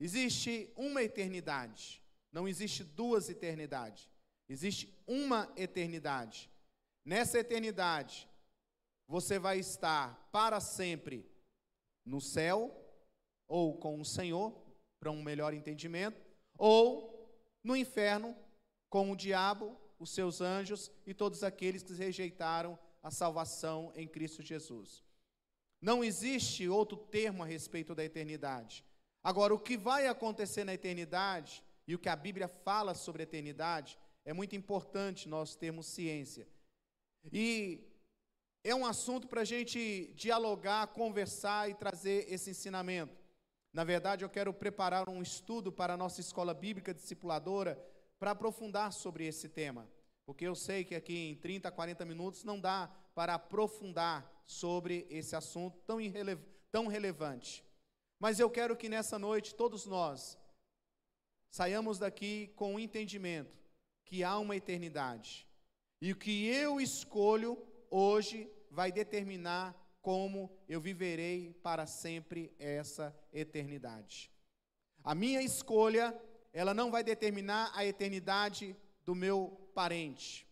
Existe uma eternidade, não existe duas eternidades. Existe uma eternidade. Nessa eternidade, você vai estar para sempre no céu, ou com o Senhor, para um melhor entendimento, ou no inferno, com o diabo, os seus anjos e todos aqueles que rejeitaram a salvação em Cristo Jesus. Não existe outro termo a respeito da eternidade. Agora, o que vai acontecer na eternidade e o que a Bíblia fala sobre a eternidade é muito importante nós termos ciência. E é um assunto para a gente dialogar, conversar e trazer esse ensinamento. Na verdade, eu quero preparar um estudo para a nossa escola bíblica discipuladora para aprofundar sobre esse tema. Porque eu sei que aqui em 30, 40 minutos não dá para aprofundar sobre esse assunto tão, tão relevante. Mas eu quero que nessa noite todos nós saiamos daqui com o entendimento que há uma eternidade. E o que eu escolho hoje vai determinar como eu viverei para sempre essa eternidade. A minha escolha, ela não vai determinar a eternidade do meu parente.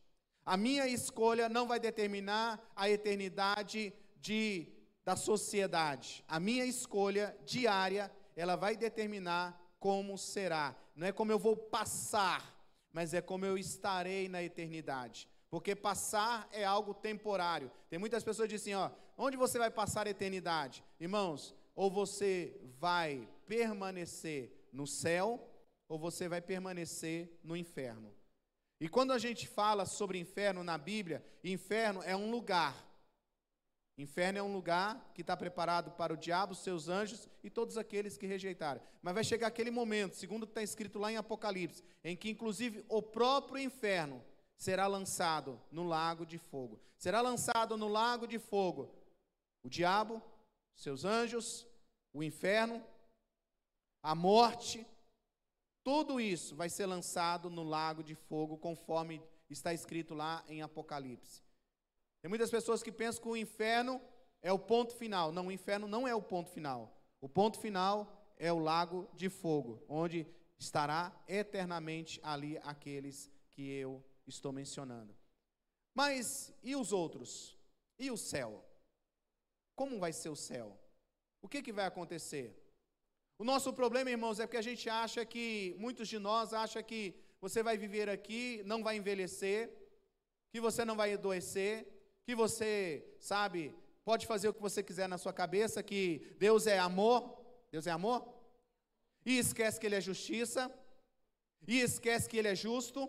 A minha escolha não vai determinar a eternidade de, da sociedade. A minha escolha diária, ela vai determinar como será. Não é como eu vou passar, mas é como eu estarei na eternidade. Porque passar é algo temporário. Tem muitas pessoas que dizem, ó, onde você vai passar a eternidade? Irmãos, ou você vai permanecer no céu, ou você vai permanecer no inferno. E quando a gente fala sobre inferno na Bíblia, inferno é um lugar. Inferno é um lugar que está preparado para o diabo, seus anjos e todos aqueles que rejeitaram. Mas vai chegar aquele momento, segundo está escrito lá em Apocalipse, em que inclusive o próprio inferno será lançado no lago de fogo. Será lançado no lago de fogo o diabo, seus anjos, o inferno, a morte, tudo isso vai ser lançado no lago de fogo, conforme está escrito lá em Apocalipse. Tem muitas pessoas que pensam que o inferno é o ponto final. Não, o inferno não é o ponto final. O ponto final é o lago de fogo, onde estará eternamente ali aqueles que eu estou mencionando. Mas e os outros? E o céu? Como vai ser o céu? O que, que vai acontecer? O nosso problema, irmãos, é porque a gente acha que, muitos de nós acham que você vai viver aqui, não vai envelhecer, que você não vai adoecer, que você, sabe, pode fazer o que você quiser na sua cabeça, que Deus é amor, Deus é amor, e esquece que Ele é justiça, e esquece que Ele é justo,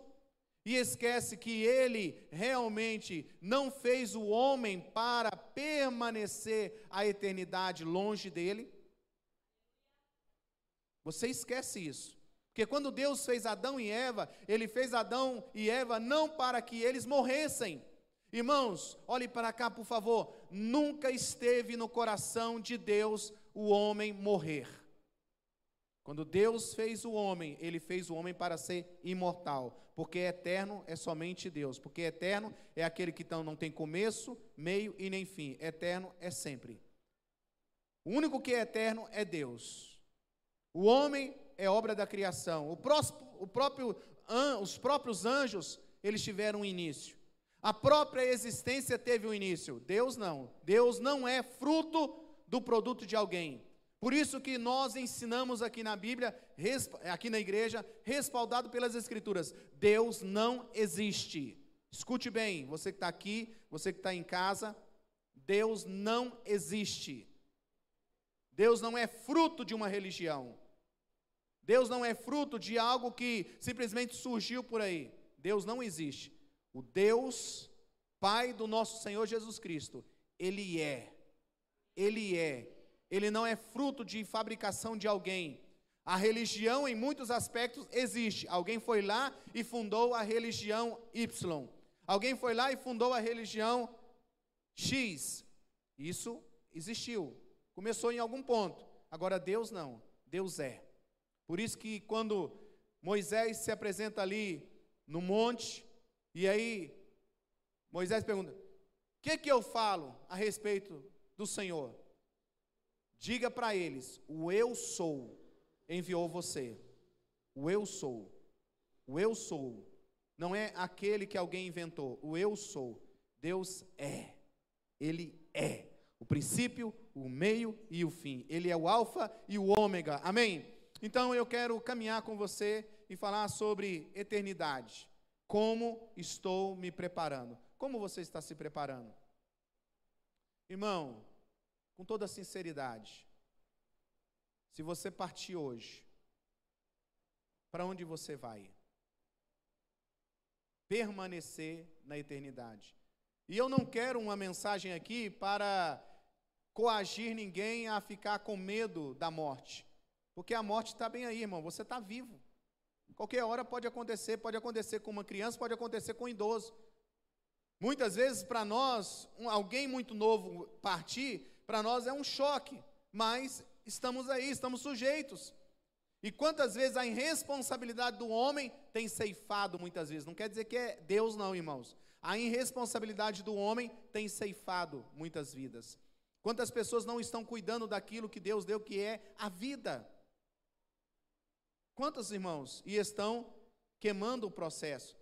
e esquece que Ele realmente não fez o homem para permanecer a eternidade longe dele. Você esquece isso. Porque quando Deus fez Adão e Eva, Ele fez Adão e Eva não para que eles morressem. Irmãos, olhe para cá, por favor. Nunca esteve no coração de Deus o homem morrer. Quando Deus fez o homem, Ele fez o homem para ser imortal. Porque eterno é somente Deus. Porque eterno é aquele que não tem começo, meio e nem fim. Eterno é sempre. O único que é eterno é Deus. O homem é obra da criação. O, próximo, o próprio, os próprios anjos, eles tiveram um início. A própria existência teve um início. Deus não. Deus não é fruto do produto de alguém. Por isso que nós ensinamos aqui na Bíblia, aqui na igreja, respaldado pelas Escrituras, Deus não existe. Escute bem, você que está aqui, você que está em casa, Deus não existe. Deus não é fruto de uma religião. Deus não é fruto de algo que simplesmente surgiu por aí. Deus não existe. O Deus, Pai do nosso Senhor Jesus Cristo, Ele é. Ele é. Ele não é fruto de fabricação de alguém. A religião, em muitos aspectos, existe. Alguém foi lá e fundou a religião Y. Alguém foi lá e fundou a religião X. Isso existiu. Começou em algum ponto. Agora Deus não. Deus é. Por isso que quando Moisés se apresenta ali no monte, e aí Moisés pergunta: O que, que eu falo a respeito do Senhor? Diga para eles: O eu sou, enviou você. O eu sou. O eu sou. Não é aquele que alguém inventou. O eu sou. Deus é. Ele é. O princípio, o meio e o fim. Ele é o alfa e o ômega. Amém? Então eu quero caminhar com você e falar sobre eternidade. Como estou me preparando? Como você está se preparando? Irmão, com toda sinceridade, se você partir hoje, para onde você vai? Permanecer na eternidade. E eu não quero uma mensagem aqui para coagir ninguém a ficar com medo da morte. Porque a morte está bem aí, irmão. Você está vivo. Qualquer hora pode acontecer, pode acontecer com uma criança, pode acontecer com um idoso. Muitas vezes, para nós, um, alguém muito novo partir, para nós é um choque, mas estamos aí, estamos sujeitos. E quantas vezes a irresponsabilidade do homem tem ceifado muitas vezes. Não quer dizer que é Deus, não, irmãos. A irresponsabilidade do homem tem ceifado muitas vidas. Quantas pessoas não estão cuidando daquilo que Deus deu, que é a vida? Quantos irmãos? E estão queimando o processo.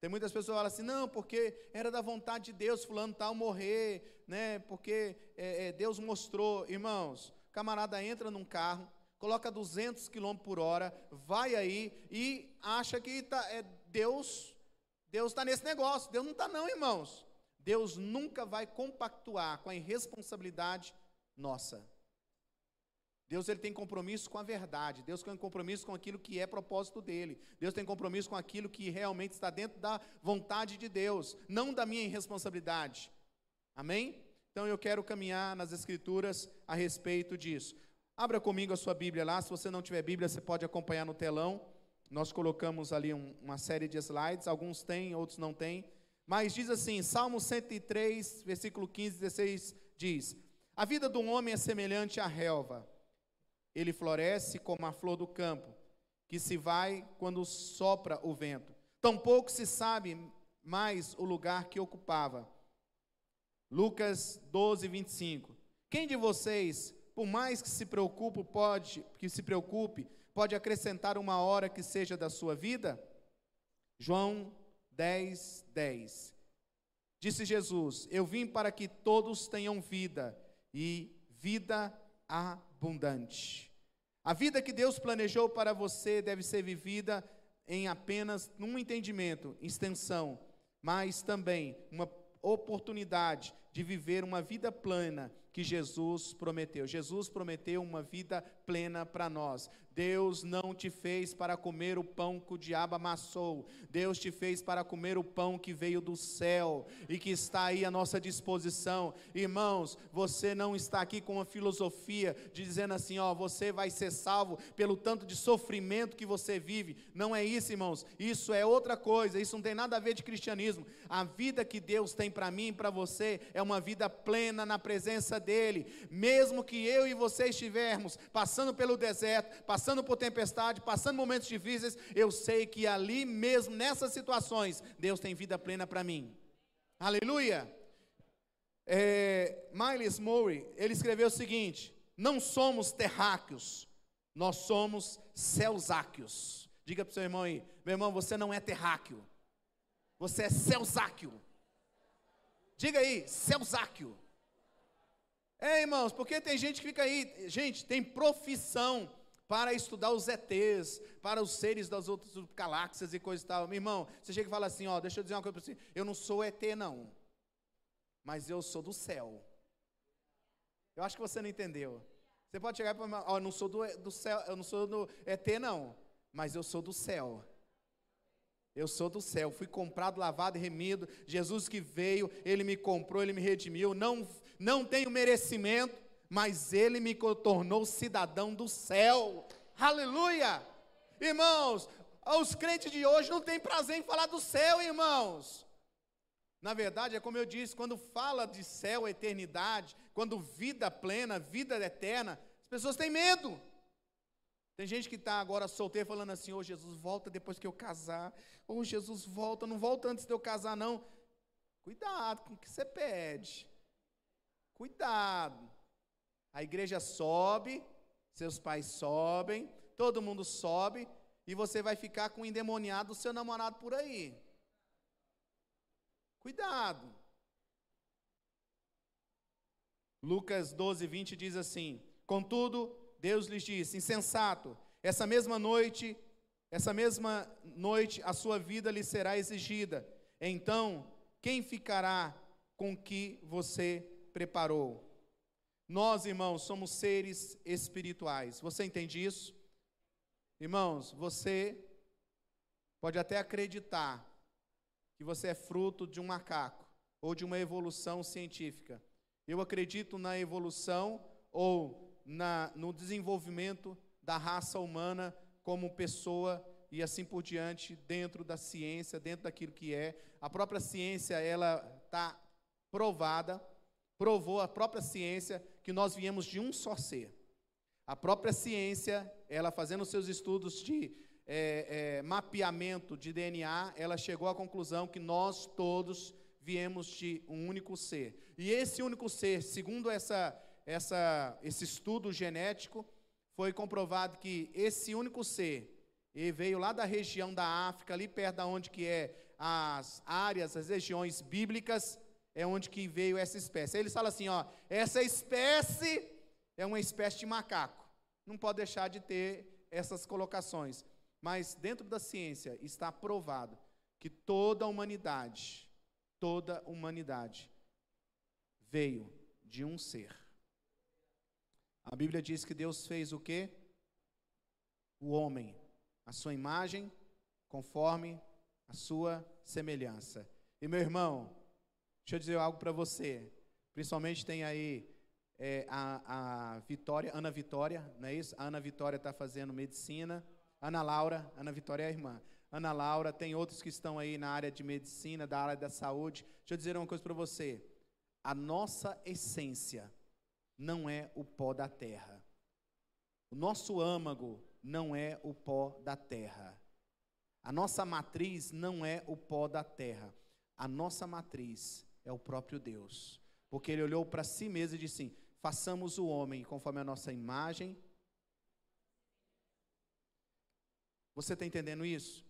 Tem muitas pessoas que falam assim, não, porque era da vontade de Deus, fulano tal morrer, né? Porque é, é, Deus mostrou, irmãos. Camarada entra num carro, coloca 200 km por hora, vai aí e acha que tá, é, Deus, Deus está nesse negócio. Deus não está não, irmãos. Deus nunca vai compactuar com a irresponsabilidade nossa. Deus ele tem compromisso com a verdade. Deus tem compromisso com aquilo que é propósito dele. Deus tem compromisso com aquilo que realmente está dentro da vontade de Deus, não da minha irresponsabilidade. Amém? Então eu quero caminhar nas escrituras a respeito disso. Abra comigo a sua Bíblia lá. Se você não tiver Bíblia, você pode acompanhar no telão. Nós colocamos ali um, uma série de slides. Alguns têm, outros não têm. Mas diz assim, Salmo 103, versículo 15, 16, diz: A vida do homem é semelhante à relva ele floresce como a flor do campo, que se vai quando sopra o vento. Tampouco se sabe mais o lugar que ocupava. Lucas 12, 25. Quem de vocês, por mais que se preocupe, pode, que se preocupe, pode acrescentar uma hora que seja da sua vida? João 10, 10. Disse Jesus: Eu vim para que todos tenham vida e vida abundante. A vida que Deus planejou para você deve ser vivida em apenas um entendimento, extensão, mas também uma oportunidade de viver uma vida plena que Jesus prometeu. Jesus prometeu uma vida plena para nós. Deus não te fez para comer o pão que o diabo amassou. Deus te fez para comer o pão que veio do céu e que está aí à nossa disposição. Irmãos, você não está aqui com uma filosofia de dizendo assim, ó, você vai ser salvo pelo tanto de sofrimento que você vive. Não é isso, irmãos. Isso é outra coisa. Isso não tem nada a ver de cristianismo. A vida que Deus tem para mim e para você é uma vida plena na presença dele. Mesmo que eu e você estivermos passando pelo deserto, passando por tempestade, passando momentos difíceis, eu sei que ali mesmo, nessas situações, Deus tem vida plena para mim. Aleluia! É, Miles Murray, ele escreveu o seguinte: não somos terráqueos, nós somos celsáqueos. Diga para o seu irmão aí, meu irmão, você não é terráqueo, você é celsáqueo. Diga aí, celsáqueo. É, irmãos, porque tem gente que fica aí, gente, tem profissão para estudar os ETs, para os seres das outras galáxias e coisa e tal. Meu irmão, você chega e fala assim, ó, deixa eu dizer uma coisa para você, eu não sou ET não, mas eu sou do céu. Eu acho que você não entendeu. Você pode chegar e falar, ó, eu não sou do, do céu, eu não sou do ET não, mas eu sou do céu. Eu sou do céu, fui comprado, lavado e remido. Jesus que veio, ele me comprou, ele me redimiu. Não, não tenho merecimento, mas ele me tornou cidadão do céu. Aleluia! Irmãos, os crentes de hoje não têm prazer em falar do céu, irmãos. Na verdade, é como eu disse, quando fala de céu, eternidade, quando vida plena, vida eterna, as pessoas têm medo. Tem gente que está agora solteiro falando assim: Ô oh, Jesus, volta depois que eu casar. Ô oh, Jesus, volta, não volta antes de eu casar, não. Cuidado com o que você pede. Cuidado. A igreja sobe, seus pais sobem, todo mundo sobe e você vai ficar com o endemoniado do seu namorado por aí. Cuidado. Lucas 12, 20 diz assim: Contudo, Deus lhes disse: Insensato, essa mesma noite, essa mesma noite a sua vida lhe será exigida. Então, quem ficará com que você preparou? Nós, irmãos, somos seres espirituais. Você entende isso? Irmãos, você pode até acreditar que você é fruto de um macaco ou de uma evolução científica. Eu acredito na evolução ou na, no desenvolvimento da raça humana como pessoa e assim por diante dentro da ciência, dentro daquilo que é. A própria ciência ela está provada, provou a própria ciência que nós viemos de um só ser. A própria ciência, ela fazendo seus estudos de é, é, mapeamento de DNA, ela chegou à conclusão que nós todos viemos de um único ser. E esse único ser, segundo essa essa, esse estudo genético, foi comprovado que esse único ser, ele veio lá da região da África, ali perto da onde que é as áreas, as regiões bíblicas, é onde que veio essa espécie. Aí eles falam assim, ó, essa espécie é uma espécie de macaco. Não pode deixar de ter essas colocações. Mas dentro da ciência está provado que toda a humanidade, toda a humanidade veio de um ser. A Bíblia diz que Deus fez o quê? O homem, a sua imagem, conforme a sua semelhança. E meu irmão, deixa eu dizer algo para você. Principalmente tem aí é, a, a Vitória, Ana Vitória, não é isso? A Ana Vitória está fazendo medicina. Ana Laura, Ana Vitória é a irmã. Ana Laura, tem outros que estão aí na área de medicina, da área da saúde. Deixa eu dizer uma coisa para você. A nossa essência não é o pó da terra. O nosso âmago não é o pó da terra. A nossa matriz não é o pó da terra. A nossa matriz é o próprio Deus. Porque ele olhou para si mesmo e disse assim: façamos o homem conforme a nossa imagem. Você está entendendo isso?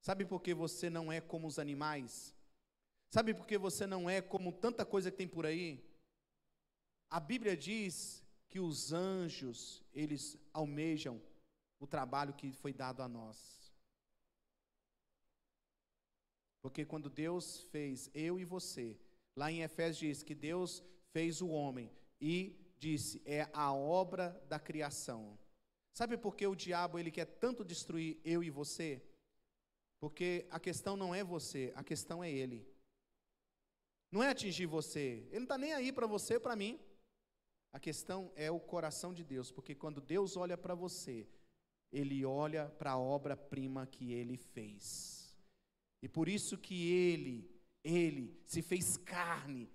Sabe por que você não é como os animais? Sabe por que você não é como tanta coisa que tem por aí? A Bíblia diz que os anjos, eles almejam o trabalho que foi dado a nós. Porque quando Deus fez eu e você, lá em Efésios diz que Deus fez o homem e disse, é a obra da criação. Sabe por que o diabo ele quer tanto destruir eu e você? Porque a questão não é você, a questão é ele. Não é atingir você. Ele não está nem aí para você, para mim. A questão é o coração de Deus, porque quando Deus olha para você, Ele olha para a obra-prima que Ele fez. E por isso que Ele, Ele se fez carne,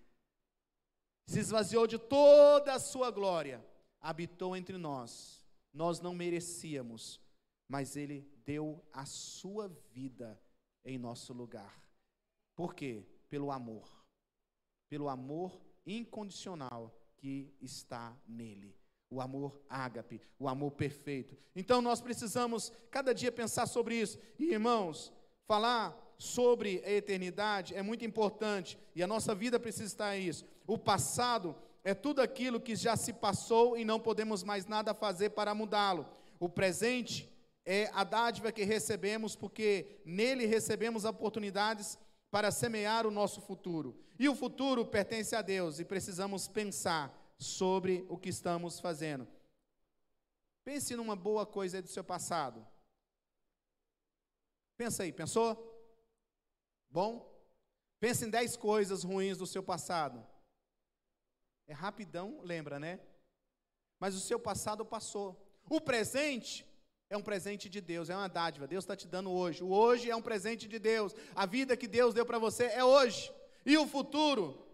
se esvaziou de toda a sua glória, habitou entre nós. Nós não merecíamos, mas Ele deu a sua vida em nosso lugar. Por quê? Pelo amor. Pelo amor incondicional que está nele. O amor ágape, o amor perfeito. Então nós precisamos cada dia pensar sobre isso. E irmãos, falar sobre a eternidade é muito importante e a nossa vida precisa estar isso. O passado é tudo aquilo que já se passou e não podemos mais nada fazer para mudá-lo. O presente é a dádiva que recebemos porque nele recebemos oportunidades para semear o nosso futuro. E o futuro pertence a Deus e precisamos pensar sobre o que estamos fazendo. Pense numa boa coisa do seu passado. Pensa aí, pensou? Bom? Pense em dez coisas ruins do seu passado. É rapidão, lembra, né? Mas o seu passado passou. O presente é um presente de Deus, é uma dádiva. Deus está te dando hoje. O hoje é um presente de Deus. A vida que Deus deu para você é hoje. E o futuro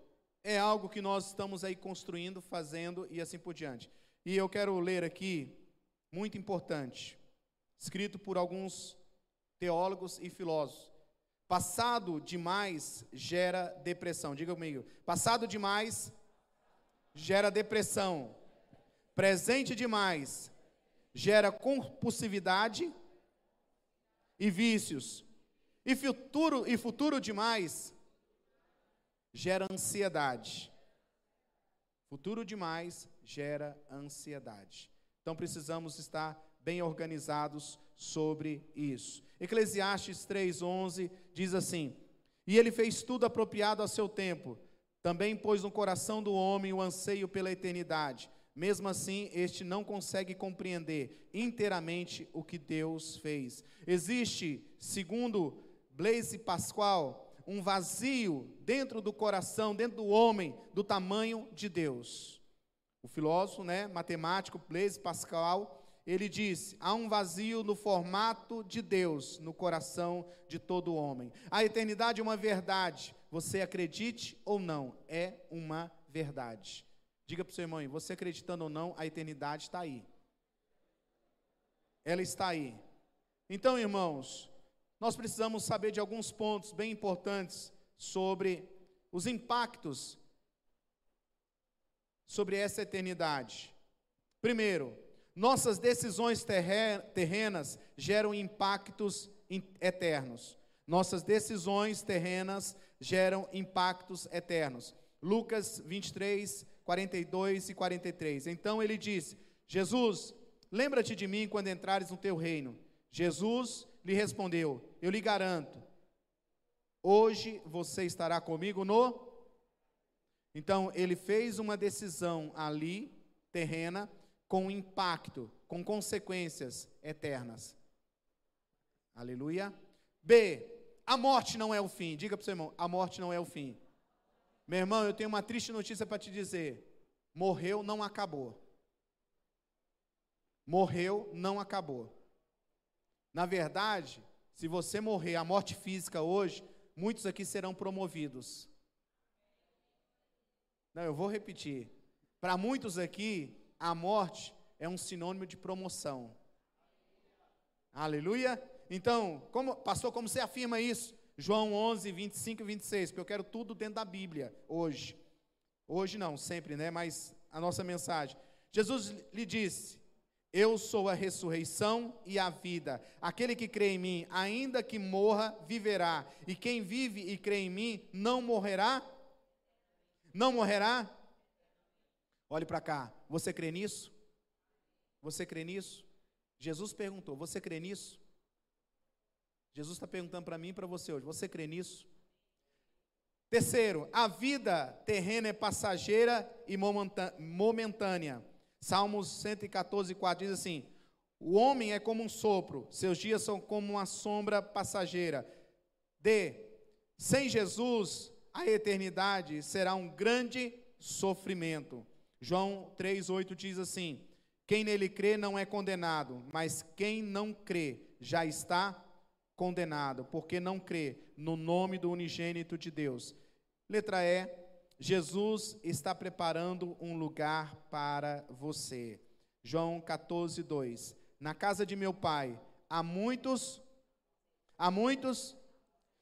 é algo que nós estamos aí construindo, fazendo e assim por diante. E eu quero ler aqui, muito importante, escrito por alguns teólogos e filósofos. Passado demais gera depressão. Diga comigo. Passado demais gera depressão. Presente demais gera compulsividade e vícios. E futuro, e futuro demais gera ansiedade. Futuro demais gera ansiedade. Então precisamos estar bem organizados sobre isso. Eclesiastes 3:11 diz assim: "E ele fez tudo apropriado a seu tempo. Também pôs no coração do homem o anseio pela eternidade. Mesmo assim, este não consegue compreender inteiramente o que Deus fez. Existe, segundo Blaise Pascoal, um vazio dentro do coração, dentro do homem, do tamanho de Deus. O filósofo, né, matemático Blaise Pascal, ele disse: há um vazio no formato de Deus no coração de todo homem. A eternidade é uma verdade, você acredite ou não, é uma verdade. Diga para o seu irmão, você acreditando ou não, a eternidade está aí. Ela está aí. Então, irmãos, nós precisamos saber de alguns pontos bem importantes sobre os impactos sobre essa eternidade. Primeiro, nossas decisões terrenas geram impactos eternos. Nossas decisões terrenas geram impactos eternos. Lucas 23, 42 e 43. Então ele disse: Jesus, lembra-te de mim quando entrares no teu reino. Jesus lhe respondeu: Eu lhe garanto, hoje você estará comigo no. Então ele fez uma decisão ali, terrena, com impacto, com consequências eternas. Aleluia. B. A morte não é o fim. Diga para o seu irmão: a morte não é o fim. Meu irmão, eu tenho uma triste notícia para te dizer: morreu, não acabou. Morreu, não acabou. Na verdade, se você morrer a morte física hoje, muitos aqui serão promovidos. Não, eu vou repetir. Para muitos aqui, a morte é um sinônimo de promoção. Aleluia. Então, como, pastor, como você afirma isso? João 11, 25 e 26, porque eu quero tudo dentro da Bíblia hoje. Hoje não, sempre, né? Mas a nossa mensagem. Jesus lhe disse: Eu sou a ressurreição e a vida. Aquele que crê em mim, ainda que morra, viverá. E quem vive e crê em mim, não morrerá? Não morrerá? Olhe para cá. Você crê nisso? Você crê nisso? Jesus perguntou: Você crê nisso? Jesus está perguntando para mim e para você hoje: Você crê nisso? Terceiro, a vida terrena é passageira e momentânea. Salmos 114, 4 diz assim: O homem é como um sopro, seus dias são como uma sombra passageira. D. Sem Jesus, a eternidade será um grande sofrimento. João 3,8 diz assim: Quem nele crê não é condenado, mas quem não crê já está condenado, porque não crê no nome do unigênito de Deus. Letra E, Jesus está preparando um lugar para você. João 14, 2. Na casa de meu pai há muitos, há muitos,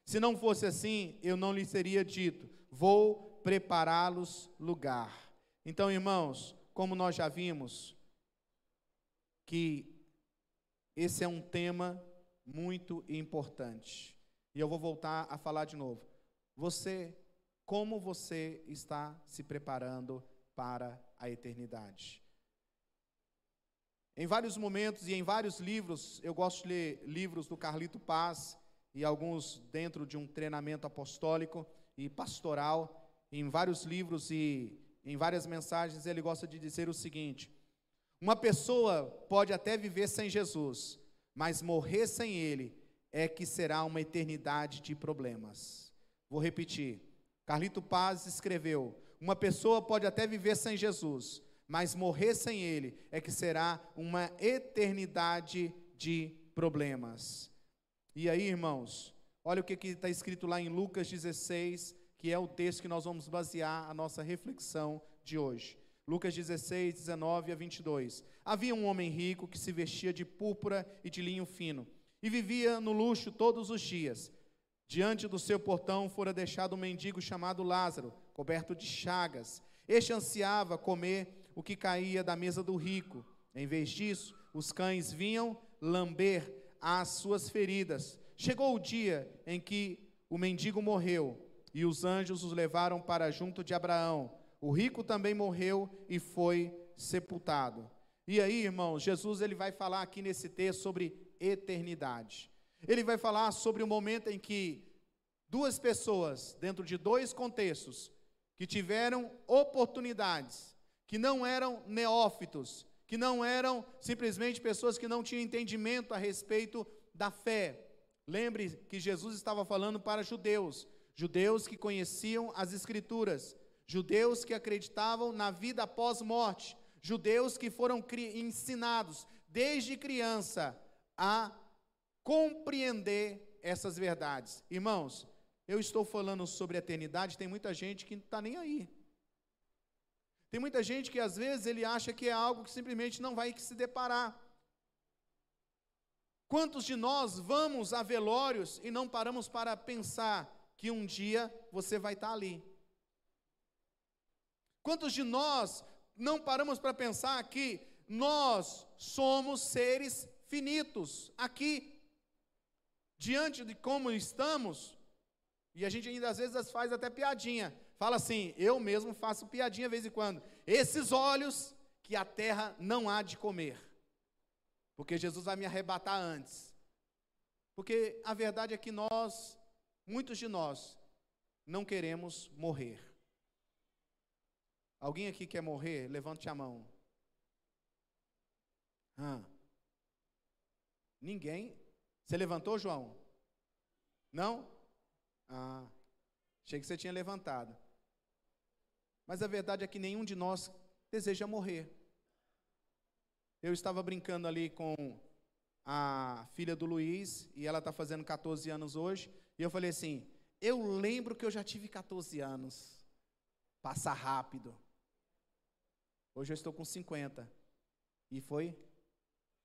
se não fosse assim, eu não lhe teria dito, vou prepará-los lugar. Então, irmãos, como nós já vimos, que esse é um tema muito importante. E eu vou voltar a falar de novo. Você como você está se preparando para a eternidade. Em vários momentos e em vários livros, eu gosto de ler livros do Carlito Paz e alguns dentro de um treinamento apostólico e pastoral. Em vários livros e em várias mensagens, ele gosta de dizer o seguinte: uma pessoa pode até viver sem Jesus, mas morrer sem Ele é que será uma eternidade de problemas. Vou repetir. Carlito Paz escreveu: Uma pessoa pode até viver sem Jesus, mas morrer sem Ele é que será uma eternidade de problemas. E aí, irmãos, olha o que está escrito lá em Lucas 16, que é o texto que nós vamos basear a nossa reflexão de hoje. Lucas 16, 19 a 22. Havia um homem rico que se vestia de púrpura e de linho fino e vivia no luxo todos os dias. Diante do seu portão fora deixado um mendigo chamado Lázaro, coberto de chagas. Este ansiava comer o que caía da mesa do rico. Em vez disso, os cães vinham lamber as suas feridas. Chegou o dia em que o mendigo morreu e os anjos os levaram para junto de Abraão. O rico também morreu e foi sepultado. E aí, irmãos, Jesus ele vai falar aqui nesse texto sobre eternidade. Ele vai falar sobre o momento em que duas pessoas, dentro de dois contextos, que tiveram oportunidades, que não eram neófitos, que não eram simplesmente pessoas que não tinham entendimento a respeito da fé. Lembre que Jesus estava falando para judeus, judeus que conheciam as Escrituras, judeus que acreditavam na vida após morte, judeus que foram ensinados desde criança a compreender essas verdades. Irmãos, eu estou falando sobre a eternidade, tem muita gente que não está nem aí. Tem muita gente que às vezes ele acha que é algo que simplesmente não vai se deparar. Quantos de nós vamos a velórios e não paramos para pensar que um dia você vai estar ali? Quantos de nós não paramos para pensar que nós somos seres finitos aqui, diante de como estamos, e a gente ainda às vezes faz até piadinha fala assim: eu mesmo faço piadinha de vez em quando. Esses olhos que a terra não há de comer, porque Jesus vai me arrebatar antes. Porque a verdade é que nós, muitos de nós, não queremos morrer. Alguém aqui quer morrer? Levante a mão. Ninguém? Você levantou, João? Não? Ah, achei que você tinha levantado. Mas a verdade é que nenhum de nós deseja morrer. Eu estava brincando ali com a filha do Luiz, e ela está fazendo 14 anos hoje, e eu falei assim: eu lembro que eu já tive 14 anos. Passa rápido. Hoje eu estou com 50. E foi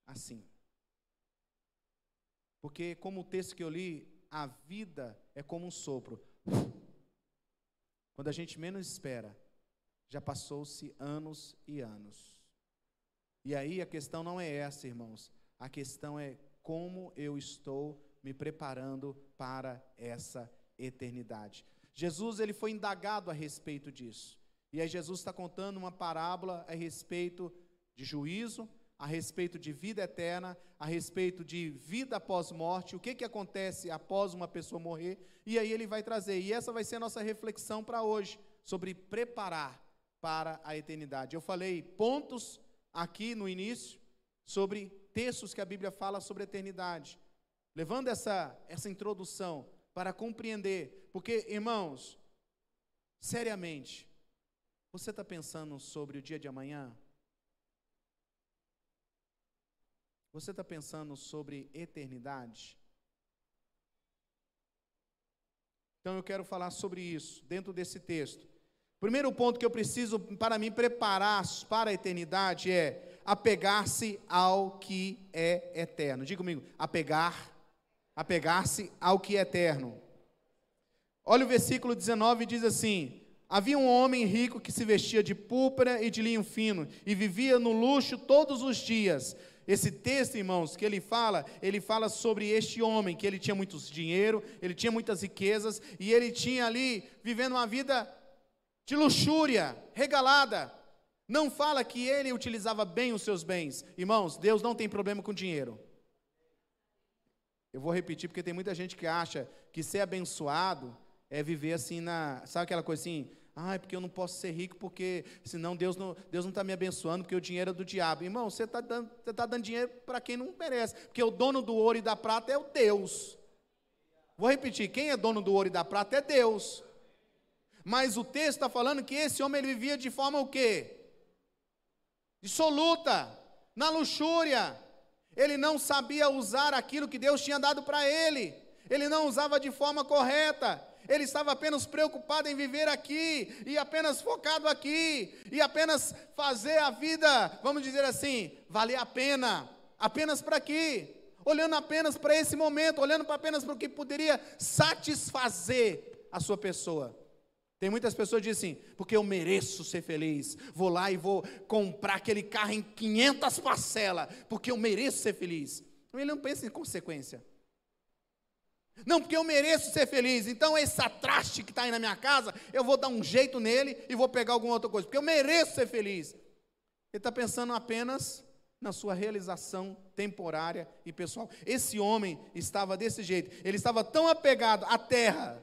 assim. Porque, como o texto que eu li, a vida é como um sopro. Quando a gente menos espera, já passou-se anos e anos. E aí a questão não é essa, irmãos. A questão é como eu estou me preparando para essa eternidade. Jesus ele foi indagado a respeito disso. E aí Jesus está contando uma parábola a respeito de juízo, a respeito de vida eterna, a respeito de vida após morte, o que, que acontece após uma pessoa morrer, e aí ele vai trazer. E essa vai ser a nossa reflexão para hoje, sobre preparar para a eternidade. Eu falei pontos aqui no início sobre textos que a Bíblia fala sobre a eternidade. Levando essa, essa introdução para compreender, porque, irmãos, seriamente, você está pensando sobre o dia de amanhã? Você está pensando sobre eternidade? Então eu quero falar sobre isso dentro desse texto. Primeiro ponto que eu preciso para me preparar para a eternidade é apegar-se ao que é eterno. Diga comigo, apegar, apegar-se ao que é eterno. Olha o versículo 19 diz assim: Havia um homem rico que se vestia de púrpura e de linho fino e vivia no luxo todos os dias. Esse texto, irmãos, que ele fala, ele fala sobre este homem, que ele tinha muito dinheiro, ele tinha muitas riquezas e ele tinha ali vivendo uma vida de luxúria, regalada. Não fala que ele utilizava bem os seus bens. Irmãos, Deus não tem problema com dinheiro. Eu vou repetir porque tem muita gente que acha que ser abençoado é viver assim na. Sabe aquela coisa assim? Ah, porque eu não posso ser rico porque senão Deus não está Deus não tá me abençoando porque o dinheiro é do diabo. Irmão, você está dando, você tá dando dinheiro para quem não merece. Porque o dono do ouro e da prata é o Deus. Vou repetir: quem é dono do ouro e da prata é Deus. Mas o texto está falando que esse homem ele vivia de forma o quê? Dissoluta, na luxúria. Ele não sabia usar aquilo que Deus tinha dado para ele. Ele não usava de forma correta. Ele estava apenas preocupado em viver aqui, e apenas focado aqui, e apenas fazer a vida, vamos dizer assim, valer a pena. Apenas para aqui. Olhando apenas para esse momento, olhando apenas para o que poderia satisfazer a sua pessoa. Tem muitas pessoas que dizem assim, porque eu mereço ser feliz, vou lá e vou comprar aquele carro em 500 parcelas, porque eu mereço ser feliz. Ele não pensa em consequência. Não, porque eu mereço ser feliz, então esse traste que está aí na minha casa, eu vou dar um jeito nele e vou pegar alguma outra coisa, porque eu mereço ser feliz. Ele está pensando apenas na sua realização temporária e pessoal. Esse homem estava desse jeito, ele estava tão apegado à terra,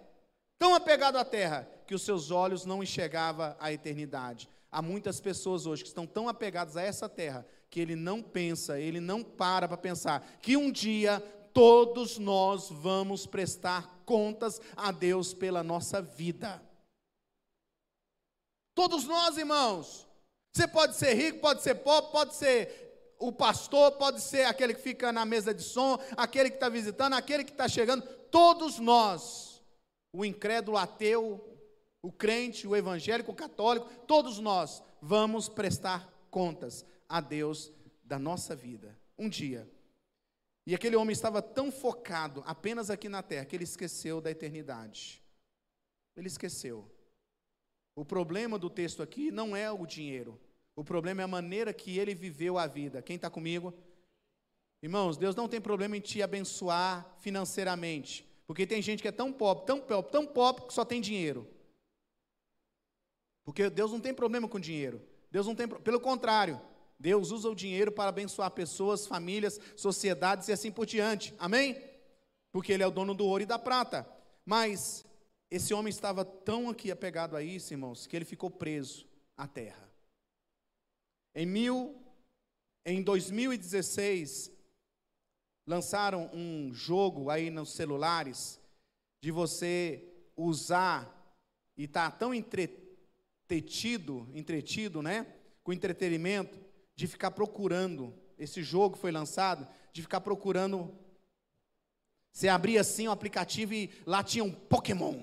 tão apegado à terra, que os seus olhos não enxergavam a eternidade. Há muitas pessoas hoje que estão tão apegadas a essa terra que ele não pensa, ele não para para pensar que um dia todos nós vamos prestar contas a Deus pela nossa vida. Todos nós, irmãos. Você pode ser rico, pode ser pobre, pode ser o pastor, pode ser aquele que fica na mesa de som, aquele que está visitando, aquele que está chegando. Todos nós, o incrédulo ateu, o crente, o evangélico, o católico, todos nós vamos prestar contas a Deus da nossa vida. Um dia. E aquele homem estava tão focado apenas aqui na terra que ele esqueceu da eternidade. Ele esqueceu. O problema do texto aqui não é o dinheiro. O problema é a maneira que ele viveu a vida. Quem está comigo? Irmãos, Deus não tem problema em te abençoar financeiramente. Porque tem gente que é tão pobre, tão pobre, tão pobre que só tem dinheiro. Porque Deus não tem problema com dinheiro. Deus não tem, pelo contrário, Deus usa o dinheiro para abençoar pessoas, famílias, sociedades e assim por diante. Amém? Porque ele é o dono do ouro e da prata. Mas esse homem estava tão aqui apegado a isso, irmãos, que ele ficou preso à terra. Em mil, em 2016, lançaram um jogo aí nos celulares de você usar e tá tão entre, entretido, entretido, né? Com entretenimento, de ficar procurando. Esse jogo foi lançado, de ficar procurando. Você abria assim o aplicativo e lá tinha um Pokémon.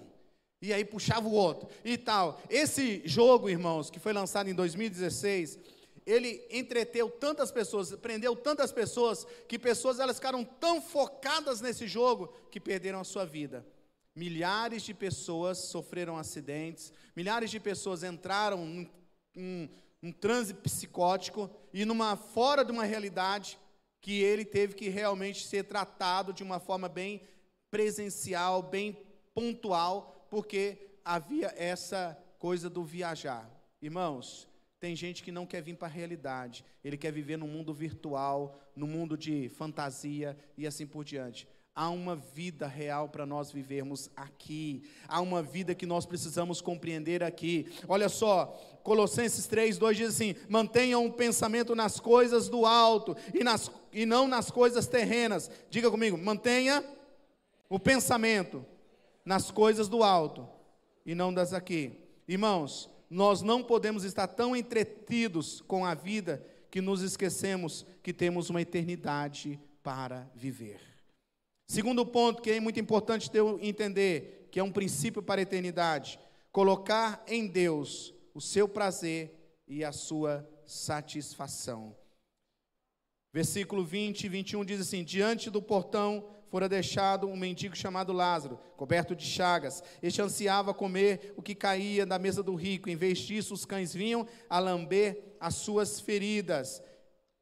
E aí puxava o outro e tal. Esse jogo, irmãos, que foi lançado em 2016, ele entreteu tantas pessoas, prendeu tantas pessoas, que pessoas elas ficaram tão focadas nesse jogo que perderam a sua vida. Milhares de pessoas sofreram acidentes, milhares de pessoas entraram em um, um transe psicótico e numa fora de uma realidade que ele teve que realmente ser tratado de uma forma bem presencial, bem pontual, porque havia essa coisa do viajar. Irmãos, tem gente que não quer vir para a realidade, ele quer viver no mundo virtual, no mundo de fantasia e assim por diante. Há uma vida real para nós vivermos aqui. Há uma vida que nós precisamos compreender aqui. Olha só, Colossenses 3, 2 diz assim: mantenham o pensamento nas coisas do alto e, nas, e não nas coisas terrenas. Diga comigo, mantenha o pensamento nas coisas do alto e não das aqui. Irmãos, nós não podemos estar tão entretidos com a vida que nos esquecemos que temos uma eternidade para viver. Segundo ponto que é muito importante ter, entender, que é um princípio para a eternidade: colocar em Deus o seu prazer e a sua satisfação. Versículo 20 e 21 diz assim: Diante do portão fora deixado um mendigo chamado Lázaro, coberto de chagas. Este ansiava comer o que caía da mesa do rico. Em vez disso, os cães vinham a lamber as suas feridas.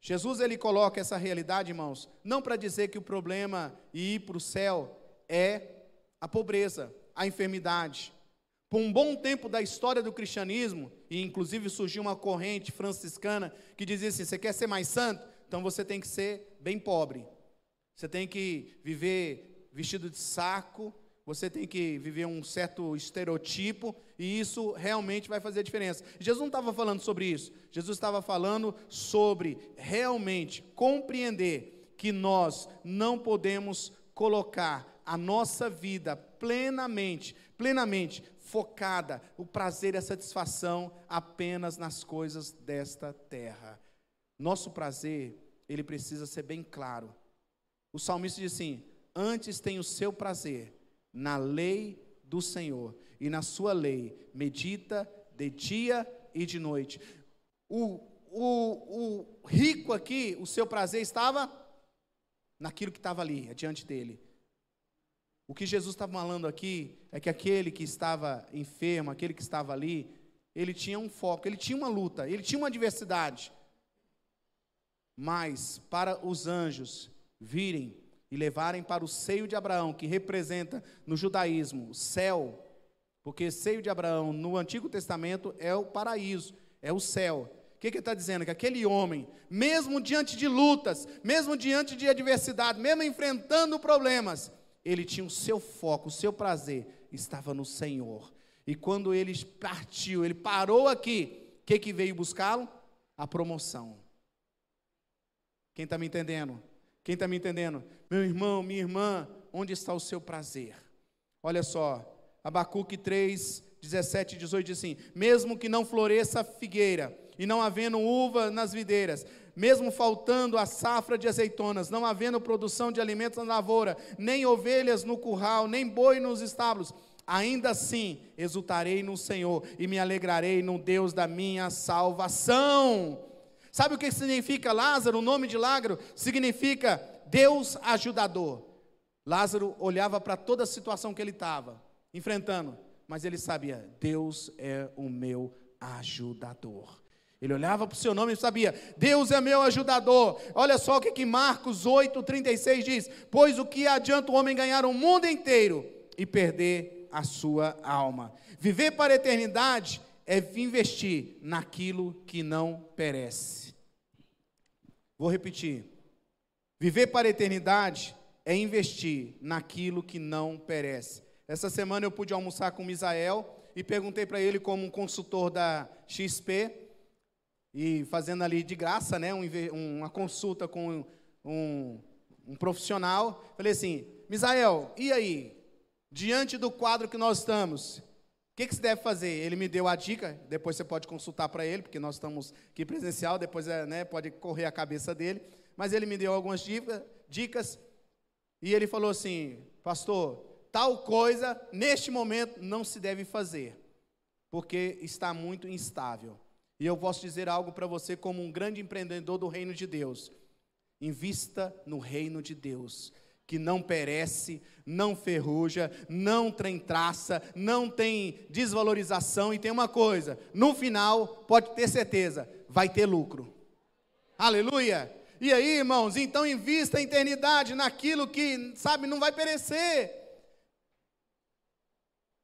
Jesus ele coloca essa realidade, irmãos, não para dizer que o problema e ir para o céu é a pobreza, a enfermidade. Por um bom tempo da história do cristianismo, e inclusive surgiu uma corrente franciscana que dizia assim: você quer ser mais santo? Então você tem que ser bem pobre. Você tem que viver vestido de saco, você tem que viver um certo estereotipo e isso realmente vai fazer diferença. Jesus não estava falando sobre isso. Jesus estava falando sobre realmente compreender que nós não podemos colocar a nossa vida plenamente, plenamente focada, o prazer e a satisfação apenas nas coisas desta terra. Nosso prazer, ele precisa ser bem claro. O salmista diz assim: Antes tem o seu prazer na lei do Senhor, e na sua lei medita de dia e de noite. O, o, o rico aqui, o seu prazer estava naquilo que estava ali, adiante dele. O que Jesus está falando aqui é que aquele que estava enfermo, aquele que estava ali, ele tinha um foco, ele tinha uma luta, ele tinha uma adversidade. Mas para os anjos virem e levarem para o seio de Abraão, que representa no judaísmo o céu, porque seio de Abraão no Antigo Testamento é o paraíso, é o céu. O que, que está dizendo? Que aquele homem, mesmo diante de lutas, mesmo diante de adversidade, mesmo enfrentando problemas, ele tinha o seu foco, o seu prazer estava no Senhor. E quando ele partiu, ele parou aqui, o que, que veio buscá-lo? A promoção. Quem está me entendendo? Quem está me entendendo? Meu irmão, minha irmã, onde está o seu prazer? Olha só, Abacuque 3, 17 e 18 diz assim: Mesmo que não floresça a figueira, e não havendo uva nas videiras, mesmo faltando a safra de azeitonas, não havendo produção de alimentos na lavoura, nem ovelhas no curral, nem boi nos estábulos, ainda assim exultarei no Senhor e me alegrarei no Deus da minha salvação. Sabe o que significa Lázaro? O nome de Lázaro significa Deus ajudador. Lázaro olhava para toda a situação que ele estava enfrentando, mas ele sabia: Deus é o meu ajudador. Ele olhava para o seu nome e sabia: Deus é meu ajudador. Olha só o que, que Marcos 8,36 diz: Pois o que adianta o homem ganhar o mundo inteiro e perder a sua alma? Viver para a eternidade é investir naquilo que não perece. Vou repetir. Viver para a eternidade é investir naquilo que não perece. Essa semana eu pude almoçar com o Misael e perguntei para ele, como um consultor da XP, e fazendo ali de graça, né, um, uma consulta com um, um profissional, falei assim, Misael, e aí? Diante do quadro que nós estamos, o que, que se deve fazer? Ele me deu a dica, depois você pode consultar para ele, porque nós estamos aqui presencial, depois é, né, pode correr a cabeça dele mas ele me deu algumas dicas e ele falou assim: Pastor, tal coisa neste momento não se deve fazer, porque está muito instável. E eu posso dizer algo para você, como um grande empreendedor do reino de Deus: invista no reino de Deus, que não perece, não ferruja, não tem traça, não tem desvalorização, e tem uma coisa: no final, pode ter certeza, vai ter lucro. Aleluia! E aí, irmãos, então invista a eternidade naquilo que, sabe, não vai perecer.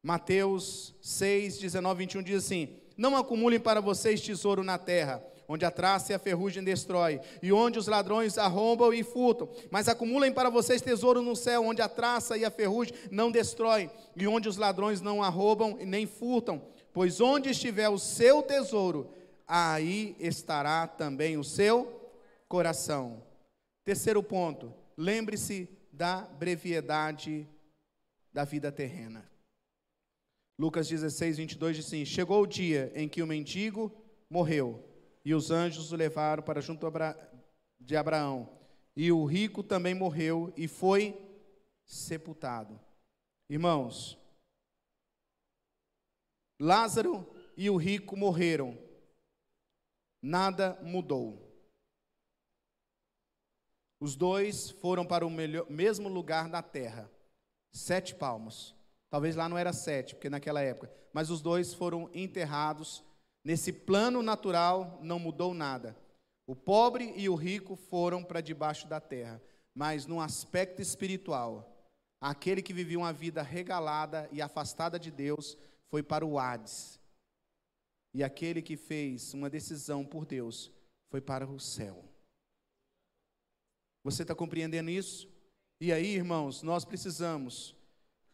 Mateus 6, 19, 21 diz assim: Não acumulem para vocês tesouro na terra, onde a traça e a ferrugem destrói, e onde os ladrões arrombam e furtam, mas acumulem para vocês tesouro no céu, onde a traça e a ferrugem não destroem, e onde os ladrões não arrombam e nem furtam, pois onde estiver o seu tesouro, aí estará também o seu coração. Terceiro ponto, lembre-se da brevidade da vida terrena. Lucas 16, 22 diz assim: Chegou o dia em que o mendigo morreu, e os anjos o levaram para junto de Abraão, e o rico também morreu e foi sepultado. Irmãos, Lázaro e o rico morreram, nada mudou. Os dois foram para o melhor, mesmo lugar na terra, sete palmos. Talvez lá não era sete, porque naquela época. Mas os dois foram enterrados. Nesse plano natural não mudou nada. O pobre e o rico foram para debaixo da terra. Mas no aspecto espiritual, aquele que vivia uma vida regalada e afastada de Deus foi para o Hades. E aquele que fez uma decisão por Deus foi para o céu. Você está compreendendo isso? E aí, irmãos, nós precisamos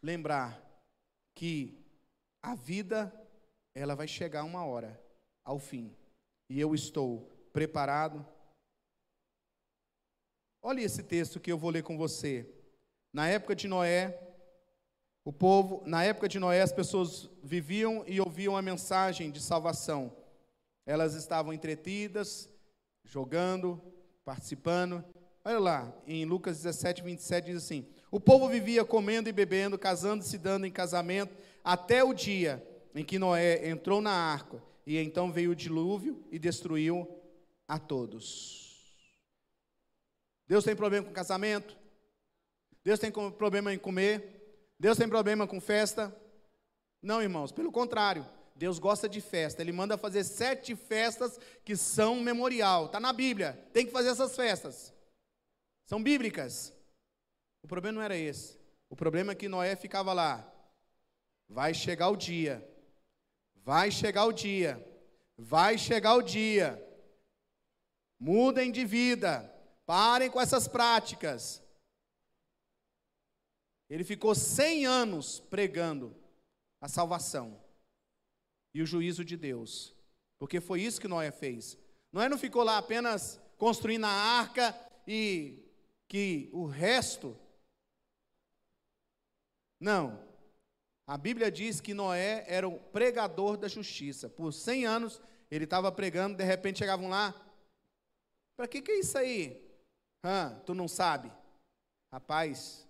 lembrar que a vida, ela vai chegar uma hora ao fim. E eu estou preparado. Olha esse texto que eu vou ler com você. Na época de Noé, o povo, na época de Noé, as pessoas viviam e ouviam a mensagem de salvação. Elas estavam entretidas, jogando, participando, Olha lá, em Lucas 17, 27 diz assim: O povo vivia comendo e bebendo, casando-se, dando em casamento, até o dia em que Noé entrou na arca, e então veio o dilúvio e destruiu a todos. Deus tem problema com casamento? Deus tem problema em comer? Deus tem problema com festa? Não, irmãos, pelo contrário. Deus gosta de festa. Ele manda fazer sete festas que são memorial. Está na Bíblia. Tem que fazer essas festas. São bíblicas. O problema não era esse. O problema é que Noé ficava lá. Vai chegar o dia. Vai chegar o dia. Vai chegar o dia. Mudem de vida. Parem com essas práticas. Ele ficou 100 anos pregando a salvação e o juízo de Deus, porque foi isso que Noé fez. Noé não ficou lá apenas construindo a arca e que o resto. Não. A Bíblia diz que Noé era o pregador da justiça. Por 100 anos ele estava pregando, de repente chegavam lá. Para que, que é isso aí? Hã, tu não sabe? Rapaz,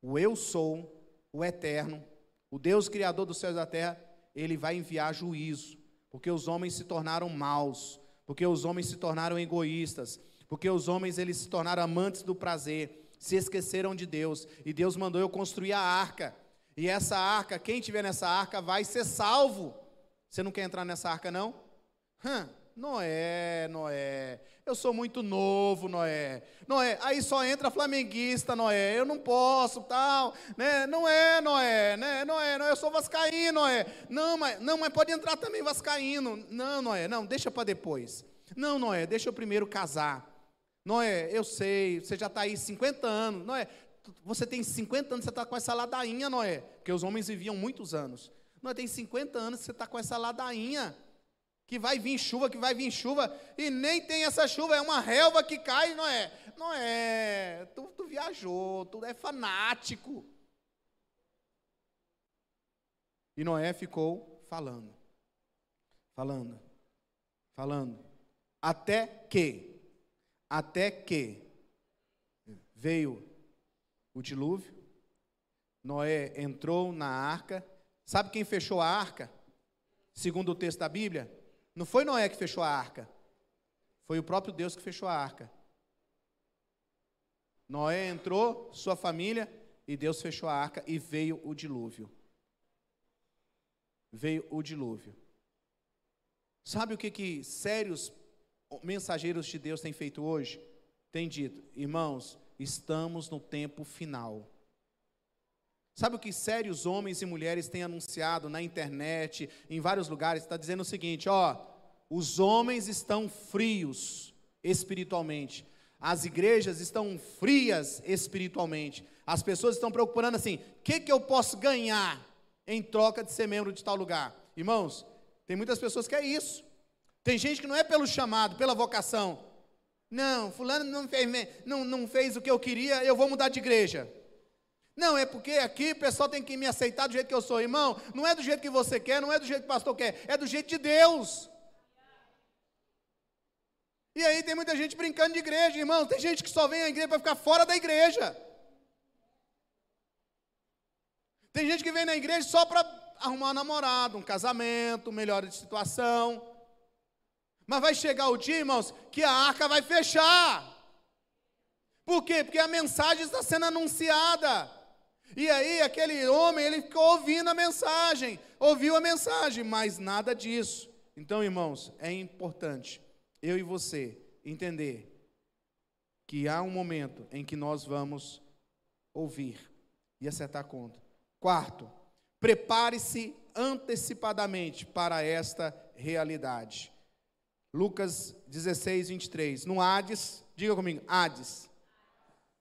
o eu sou, o eterno, o Deus criador dos céus e da terra, ele vai enviar juízo, porque os homens se tornaram maus, porque os homens se tornaram egoístas, porque os homens eles se tornaram amantes do prazer, se esqueceram de Deus, e Deus mandou eu construir a arca. E essa arca, quem tiver nessa arca vai ser salvo. Você não quer entrar nessa arca não? Hum, Noé, Noé. Eu sou muito novo, Noé. Noé, aí só entra flamenguista, Noé. Eu não posso, tal, né? Não é, Noé, né? Noé, Noé, eu sou vascaíno, Noé. Não, mas não, mas pode entrar também vascaíno. Não, Noé, não, deixa para depois. Não, Noé, deixa eu primeiro casar. Noé, eu sei, você já está aí 50 anos. Noé, você tem 50 anos, você está com essa ladainha, Noé. Porque os homens viviam muitos anos. Noé, tem 50 anos, você está com essa ladainha que vai vir chuva, que vai vir chuva, e nem tem essa chuva, é uma relva que cai, não é? Não é, tu, tu viajou, tu é fanático. E Noé ficou falando, falando, falando, até que, até que veio o dilúvio, Noé entrou na arca, sabe quem fechou a arca? Segundo o texto da Bíblia? Não foi Noé que fechou a arca. Foi o próprio Deus que fechou a arca. Noé entrou, sua família, e Deus fechou a arca e veio o dilúvio. Veio o dilúvio. Sabe o que, que sérios mensageiros de Deus têm feito hoje? Tem dito, irmãos, estamos no tempo final. Sabe o que sérios homens e mulheres têm anunciado na internet, em vários lugares? Está dizendo o seguinte: ó, os homens estão frios espiritualmente, as igrejas estão frias espiritualmente, as pessoas estão preocupando assim: o que, que eu posso ganhar em troca de ser membro de tal lugar? Irmãos, tem muitas pessoas que é isso. Tem gente que não é pelo chamado, pela vocação. Não, fulano não fez, não, não fez o que eu queria, eu vou mudar de igreja. Não, é porque aqui o pessoal tem que me aceitar do jeito que eu sou, irmão. Não é do jeito que você quer, não é do jeito que o pastor quer, é do jeito de Deus. E aí tem muita gente brincando de igreja, irmão. Tem gente que só vem à igreja para ficar fora da igreja. Tem gente que vem na igreja só para arrumar um namorado, um casamento, melhora de situação. Mas vai chegar o dia, irmãos, que a arca vai fechar. Por quê? Porque a mensagem está sendo anunciada. E aí aquele homem, ele ficou ouvindo a mensagem, ouviu a mensagem, mas nada disso. Então, irmãos, é importante eu e você entender que há um momento em que nós vamos ouvir e acertar a conta. Quarto, prepare-se antecipadamente para esta realidade. Lucas 16, 23. No Hades, diga comigo, Hades.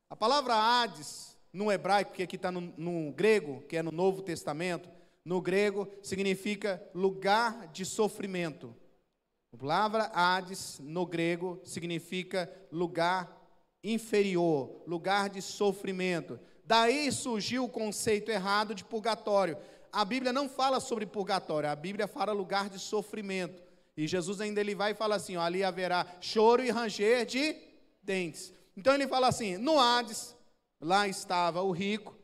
A palavra Hades no hebraico, que aqui está no, no grego, que é no Novo Testamento, no grego significa lugar de sofrimento. A palavra Hades, no grego, significa lugar inferior, lugar de sofrimento. Daí surgiu o conceito errado de purgatório. A Bíblia não fala sobre purgatório, a Bíblia fala lugar de sofrimento. E Jesus ainda ele vai e fala assim: ó, ali haverá choro e ranger de dentes. Então ele fala assim: no Hades, Lá estava o rico,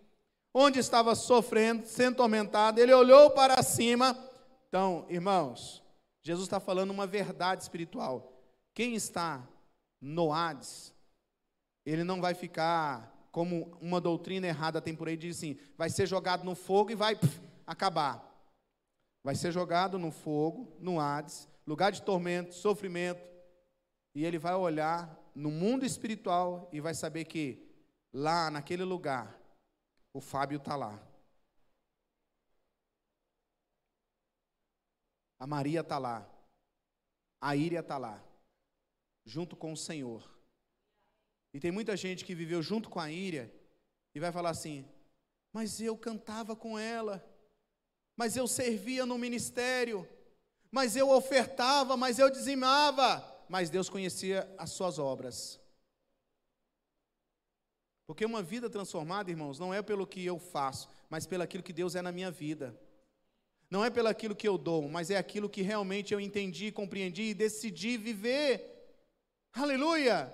onde estava sofrendo, sendo tormentado. Ele olhou para cima. Então, irmãos, Jesus está falando uma verdade espiritual. Quem está no Hades, ele não vai ficar como uma doutrina errada tem por aí, diz assim: vai ser jogado no fogo e vai pff, acabar. Vai ser jogado no fogo, no Hades, lugar de tormento, sofrimento, e ele vai olhar no mundo espiritual e vai saber que lá naquele lugar o Fábio está lá. A Maria está lá. A Íria está lá. Junto com o Senhor. E tem muita gente que viveu junto com a Íria e vai falar assim: Mas eu cantava com ela. Mas eu servia no ministério. Mas eu ofertava, mas eu dizimava. Mas Deus conhecia as suas obras. Porque uma vida transformada, irmãos, não é pelo que eu faço, mas pelo aquilo que Deus é na minha vida. Não é pelo aquilo que eu dou, mas é aquilo que realmente eu entendi, compreendi e decidi viver. Aleluia!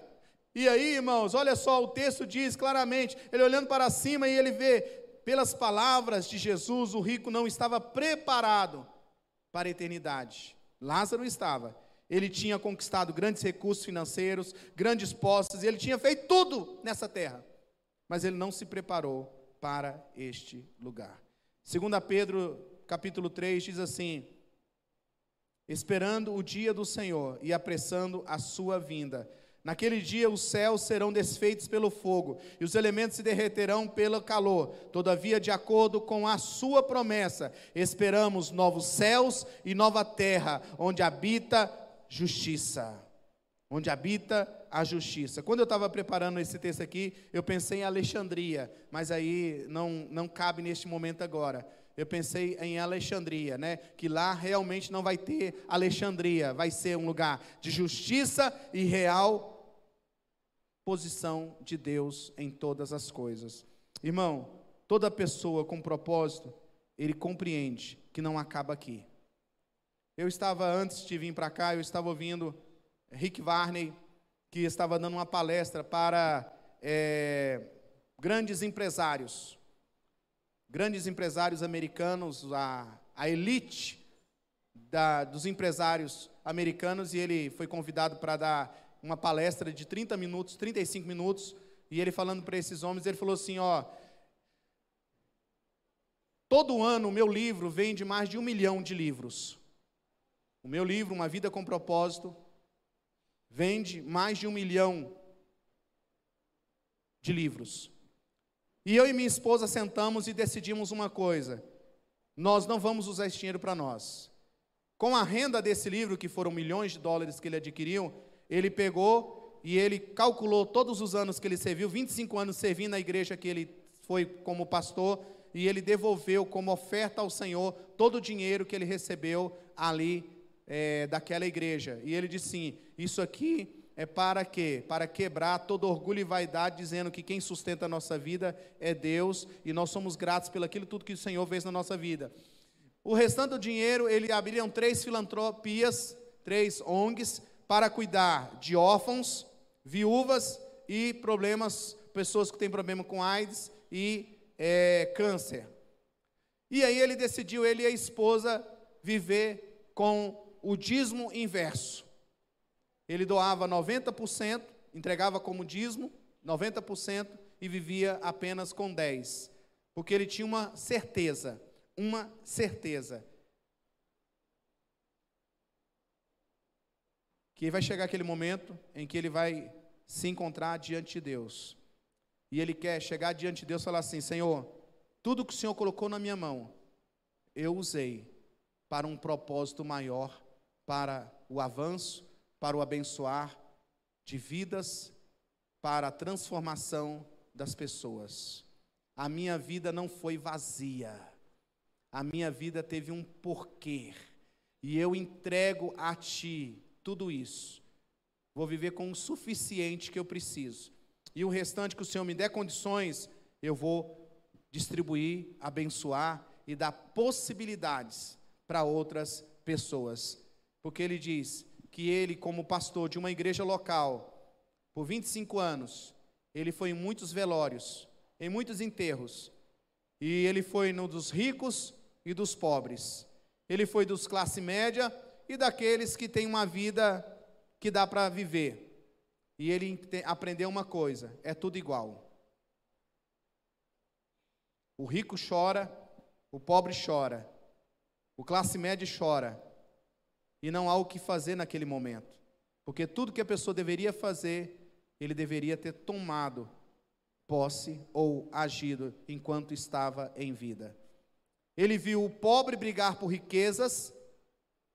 E aí, irmãos, olha só, o texto diz claramente, ele olhando para cima e ele vê, pelas palavras de Jesus, o rico não estava preparado para a eternidade. Lázaro estava. Ele tinha conquistado grandes recursos financeiros, grandes posses, ele tinha feito tudo nessa terra mas ele não se preparou para este lugar. 2 Pedro, capítulo 3, diz assim: Esperando o dia do Senhor e apressando a sua vinda. Naquele dia os céus serão desfeitos pelo fogo, e os elementos se derreterão pelo calor. Todavia, de acordo com a sua promessa, esperamos novos céus e nova terra, onde habita justiça. Onde habita a justiça. Quando eu estava preparando esse texto aqui, eu pensei em Alexandria, mas aí não, não cabe neste momento agora. Eu pensei em Alexandria, né? Que lá realmente não vai ter Alexandria, vai ser um lugar de justiça e real posição de Deus em todas as coisas. Irmão, toda pessoa com propósito, ele compreende que não acaba aqui. Eu estava antes de vir para cá, eu estava ouvindo Rick Varney que estava dando uma palestra para é, grandes empresários, grandes empresários americanos, a, a elite da, dos empresários americanos, e ele foi convidado para dar uma palestra de 30 minutos, 35 minutos, e ele falando para esses homens, ele falou assim: ó, todo ano o meu livro vende mais de um milhão de livros. O meu livro, Uma Vida com Propósito, vende mais de um milhão de livros. E eu e minha esposa sentamos e decidimos uma coisa: nós não vamos usar esse dinheiro para nós. Com a renda desse livro, que foram milhões de dólares que ele adquiriu, ele pegou e ele calculou todos os anos que ele serviu, 25 anos servindo na igreja que ele foi como pastor, e ele devolveu como oferta ao Senhor todo o dinheiro que ele recebeu ali é, daquela igreja. E ele disse sim: Isso aqui é para quê? Para quebrar todo orgulho e vaidade, dizendo que quem sustenta a nossa vida é Deus e nós somos gratos pelo aquilo tudo que o Senhor fez na nossa vida. O restante do dinheiro, ele abriram três filantropias, três ONGs, para cuidar de órfãos, viúvas e problemas, pessoas que têm problema com AIDS e é, câncer. E aí ele decidiu, ele e a esposa, viver com o dízimo inverso. Ele doava 90%, entregava como dízimo 90% e vivia apenas com 10%. Porque ele tinha uma certeza, uma certeza. Que vai chegar aquele momento em que ele vai se encontrar diante de Deus. E ele quer chegar diante de Deus e falar assim: Senhor, tudo que o Senhor colocou na minha mão, eu usei para um propósito maior para o avanço, para o abençoar de vidas, para a transformação das pessoas. A minha vida não foi vazia. A minha vida teve um porquê. E eu entrego a ti tudo isso. Vou viver com o suficiente que eu preciso. E o restante que o Senhor me der condições, eu vou distribuir, abençoar e dar possibilidades para outras pessoas porque ele diz que ele, como pastor de uma igreja local, por 25 anos, ele foi em muitos velórios, em muitos enterros, e ele foi no dos ricos e dos pobres. Ele foi dos classe média e daqueles que têm uma vida que dá para viver. E ele aprendeu uma coisa: é tudo igual. O rico chora, o pobre chora, o classe média chora, e não há o que fazer naquele momento, porque tudo que a pessoa deveria fazer, ele deveria ter tomado posse ou agido enquanto estava em vida. Ele viu o pobre brigar por riquezas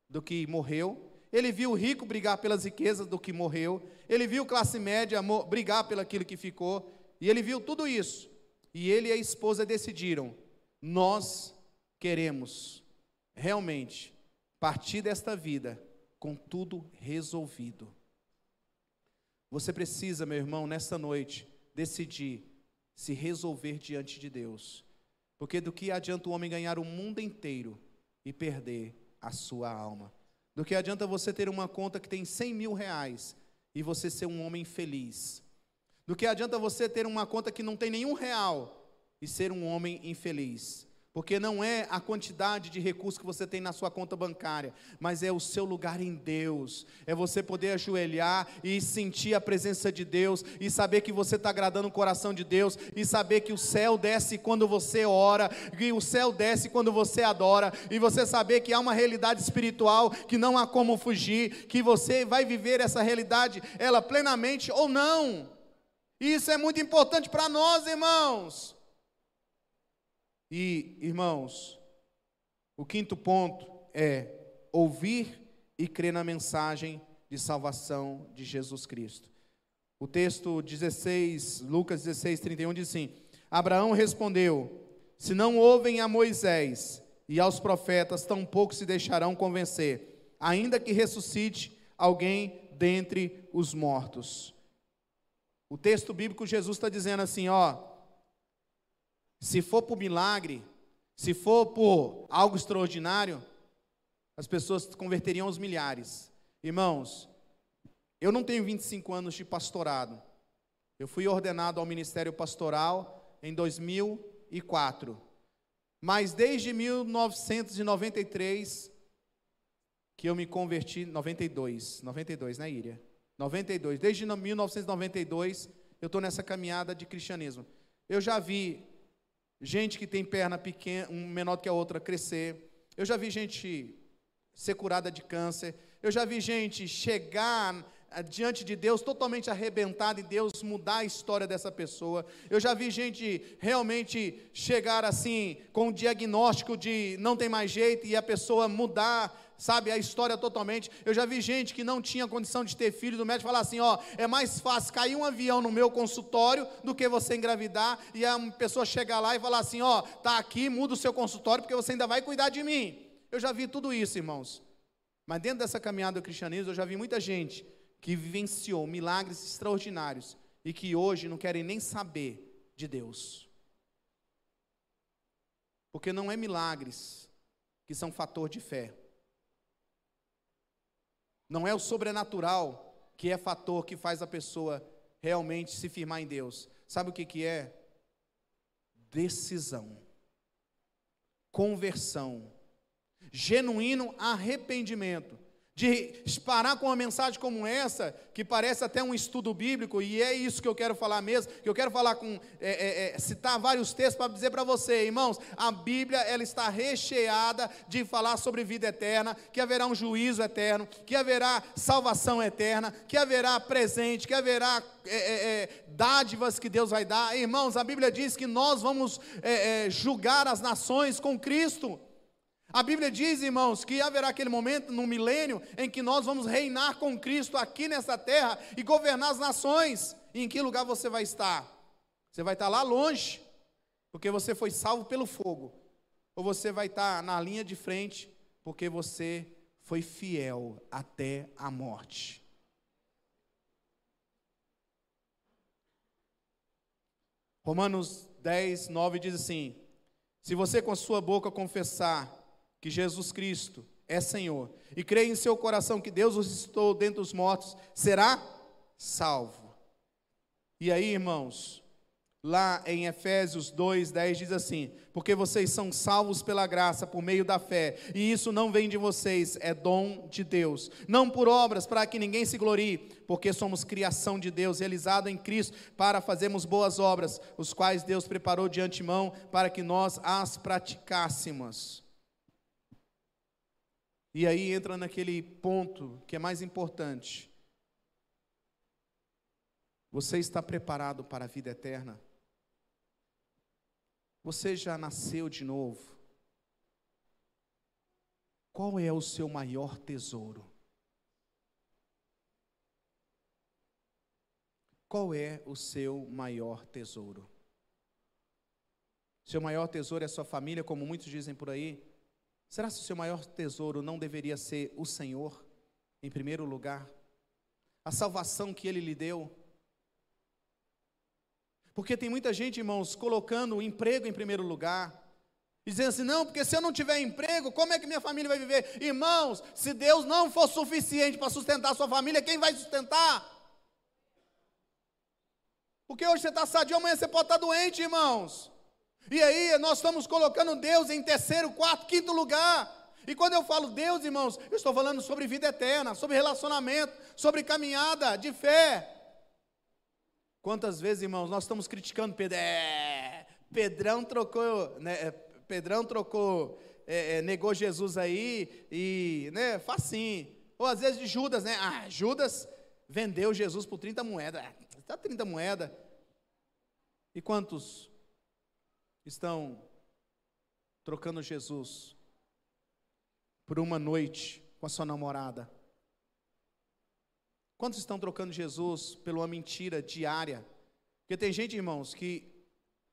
do que morreu, ele viu o rico brigar pelas riquezas do que morreu, ele viu classe média brigar pelo aquilo que ficou, e ele viu tudo isso. E ele e a esposa decidiram: nós queremos realmente partir desta vida com tudo resolvido. Você precisa, meu irmão, nesta noite, decidir se resolver diante de Deus. Porque do que adianta o homem ganhar o mundo inteiro e perder a sua alma? Do que adianta você ter uma conta que tem 100 mil reais e você ser um homem feliz? Do que adianta você ter uma conta que não tem nenhum real e ser um homem infeliz? Porque não é a quantidade de recursos que você tem na sua conta bancária, mas é o seu lugar em Deus. É você poder ajoelhar e sentir a presença de Deus, e saber que você está agradando o coração de Deus, e saber que o céu desce quando você ora, que o céu desce quando você adora, e você saber que há uma realidade espiritual que não há como fugir, que você vai viver essa realidade, ela plenamente ou não. Isso é muito importante para nós, irmãos. E, irmãos, o quinto ponto é ouvir e crer na mensagem de salvação de Jesus Cristo. O texto 16, Lucas 16, 31 diz assim: Abraão respondeu: Se não ouvem a Moisés e aos profetas, tampouco se deixarão convencer, ainda que ressuscite alguém dentre os mortos. O texto bíblico, Jesus está dizendo assim: ó, se for por milagre, se for por algo extraordinário, as pessoas converteriam aos milhares. Irmãos, eu não tenho 25 anos de pastorado. Eu fui ordenado ao ministério pastoral em 2004. Mas desde 1993 que eu me converti, 92, 92, né, Íria? 92. Desde 1992 eu estou nessa caminhada de cristianismo. Eu já vi gente que tem perna pequena, um menor do que a outra, crescer. Eu já vi gente ser curada de câncer. Eu já vi gente chegar ah, diante de Deus totalmente arrebentada e Deus mudar a história dessa pessoa. Eu já vi gente realmente chegar assim com o diagnóstico de não tem mais jeito e a pessoa mudar sabe, a história totalmente. Eu já vi gente que não tinha condição de ter filho, do médico falar assim: ó, é mais fácil cair um avião no meu consultório do que você engravidar, e a pessoa chegar lá e falar assim: ó, tá aqui, muda o seu consultório, porque você ainda vai cuidar de mim. Eu já vi tudo isso, irmãos. Mas dentro dessa caminhada do cristianismo, eu já vi muita gente que vivenciou milagres extraordinários e que hoje não querem nem saber de Deus. Porque não é milagres que são fator de fé. Não é o sobrenatural que é fator que faz a pessoa realmente se firmar em Deus. Sabe o que, que é? Decisão, conversão, genuíno arrependimento de parar com uma mensagem como essa, que parece até um estudo bíblico, e é isso que eu quero falar mesmo, que eu quero falar com, é, é, é, citar vários textos para dizer para você, irmãos, a Bíblia, ela está recheada de falar sobre vida eterna, que haverá um juízo eterno, que haverá salvação eterna, que haverá presente, que haverá é, é, é dádivas que Deus vai dar, irmãos, a Bíblia diz que nós vamos julgar as nações com Cristo, a Bíblia diz, irmãos, que haverá aquele momento no milênio em que nós vamos reinar com Cristo aqui nessa terra e governar as nações. E em que lugar você vai estar? Você vai estar lá longe, porque você foi salvo pelo fogo, ou você vai estar na linha de frente, porque você foi fiel até a morte. Romanos 10, 9 diz assim: Se você com sua boca confessar que Jesus Cristo é Senhor e crê em seu coração que Deus o ressuscitou dentre os mortos, será salvo. E aí, irmãos, lá em Efésios 2, 10 diz assim: Porque vocês são salvos pela graça, por meio da fé, e isso não vem de vocês, é dom de Deus, não por obras, para que ninguém se glorie, porque somos criação de Deus, realizado em Cristo, para fazermos boas obras, os quais Deus preparou de antemão para que nós as praticássemos. E aí entra naquele ponto que é mais importante. Você está preparado para a vida eterna? Você já nasceu de novo? Qual é o seu maior tesouro? Qual é o seu maior tesouro? Seu maior tesouro é sua família, como muitos dizem por aí? Será que o seu maior tesouro não deveria ser o Senhor, em primeiro lugar? A salvação que Ele lhe deu? Porque tem muita gente, irmãos, colocando o emprego em primeiro lugar, dizendo assim: não, porque se eu não tiver emprego, como é que minha família vai viver? Irmãos, se Deus não for suficiente para sustentar a sua família, quem vai sustentar? Porque hoje você está sadio, amanhã você pode estar doente, irmãos. E aí nós estamos colocando Deus em terceiro, quarto, quinto lugar. E quando eu falo Deus, irmãos, eu estou falando sobre vida eterna, sobre relacionamento, sobre caminhada de fé. Quantas vezes, irmãos, nós estamos criticando Pedro? É, Pedrão trocou, né, é, Pedrão trocou, é, é, negou Jesus aí e, né, facinho. Ou às vezes de Judas, né? Ah, Judas vendeu Jesus por 30 moedas. Está 30 moedas. E quantos estão trocando Jesus por uma noite com a sua namorada? Quantos estão trocando Jesus por uma mentira diária? Porque tem gente, irmãos, que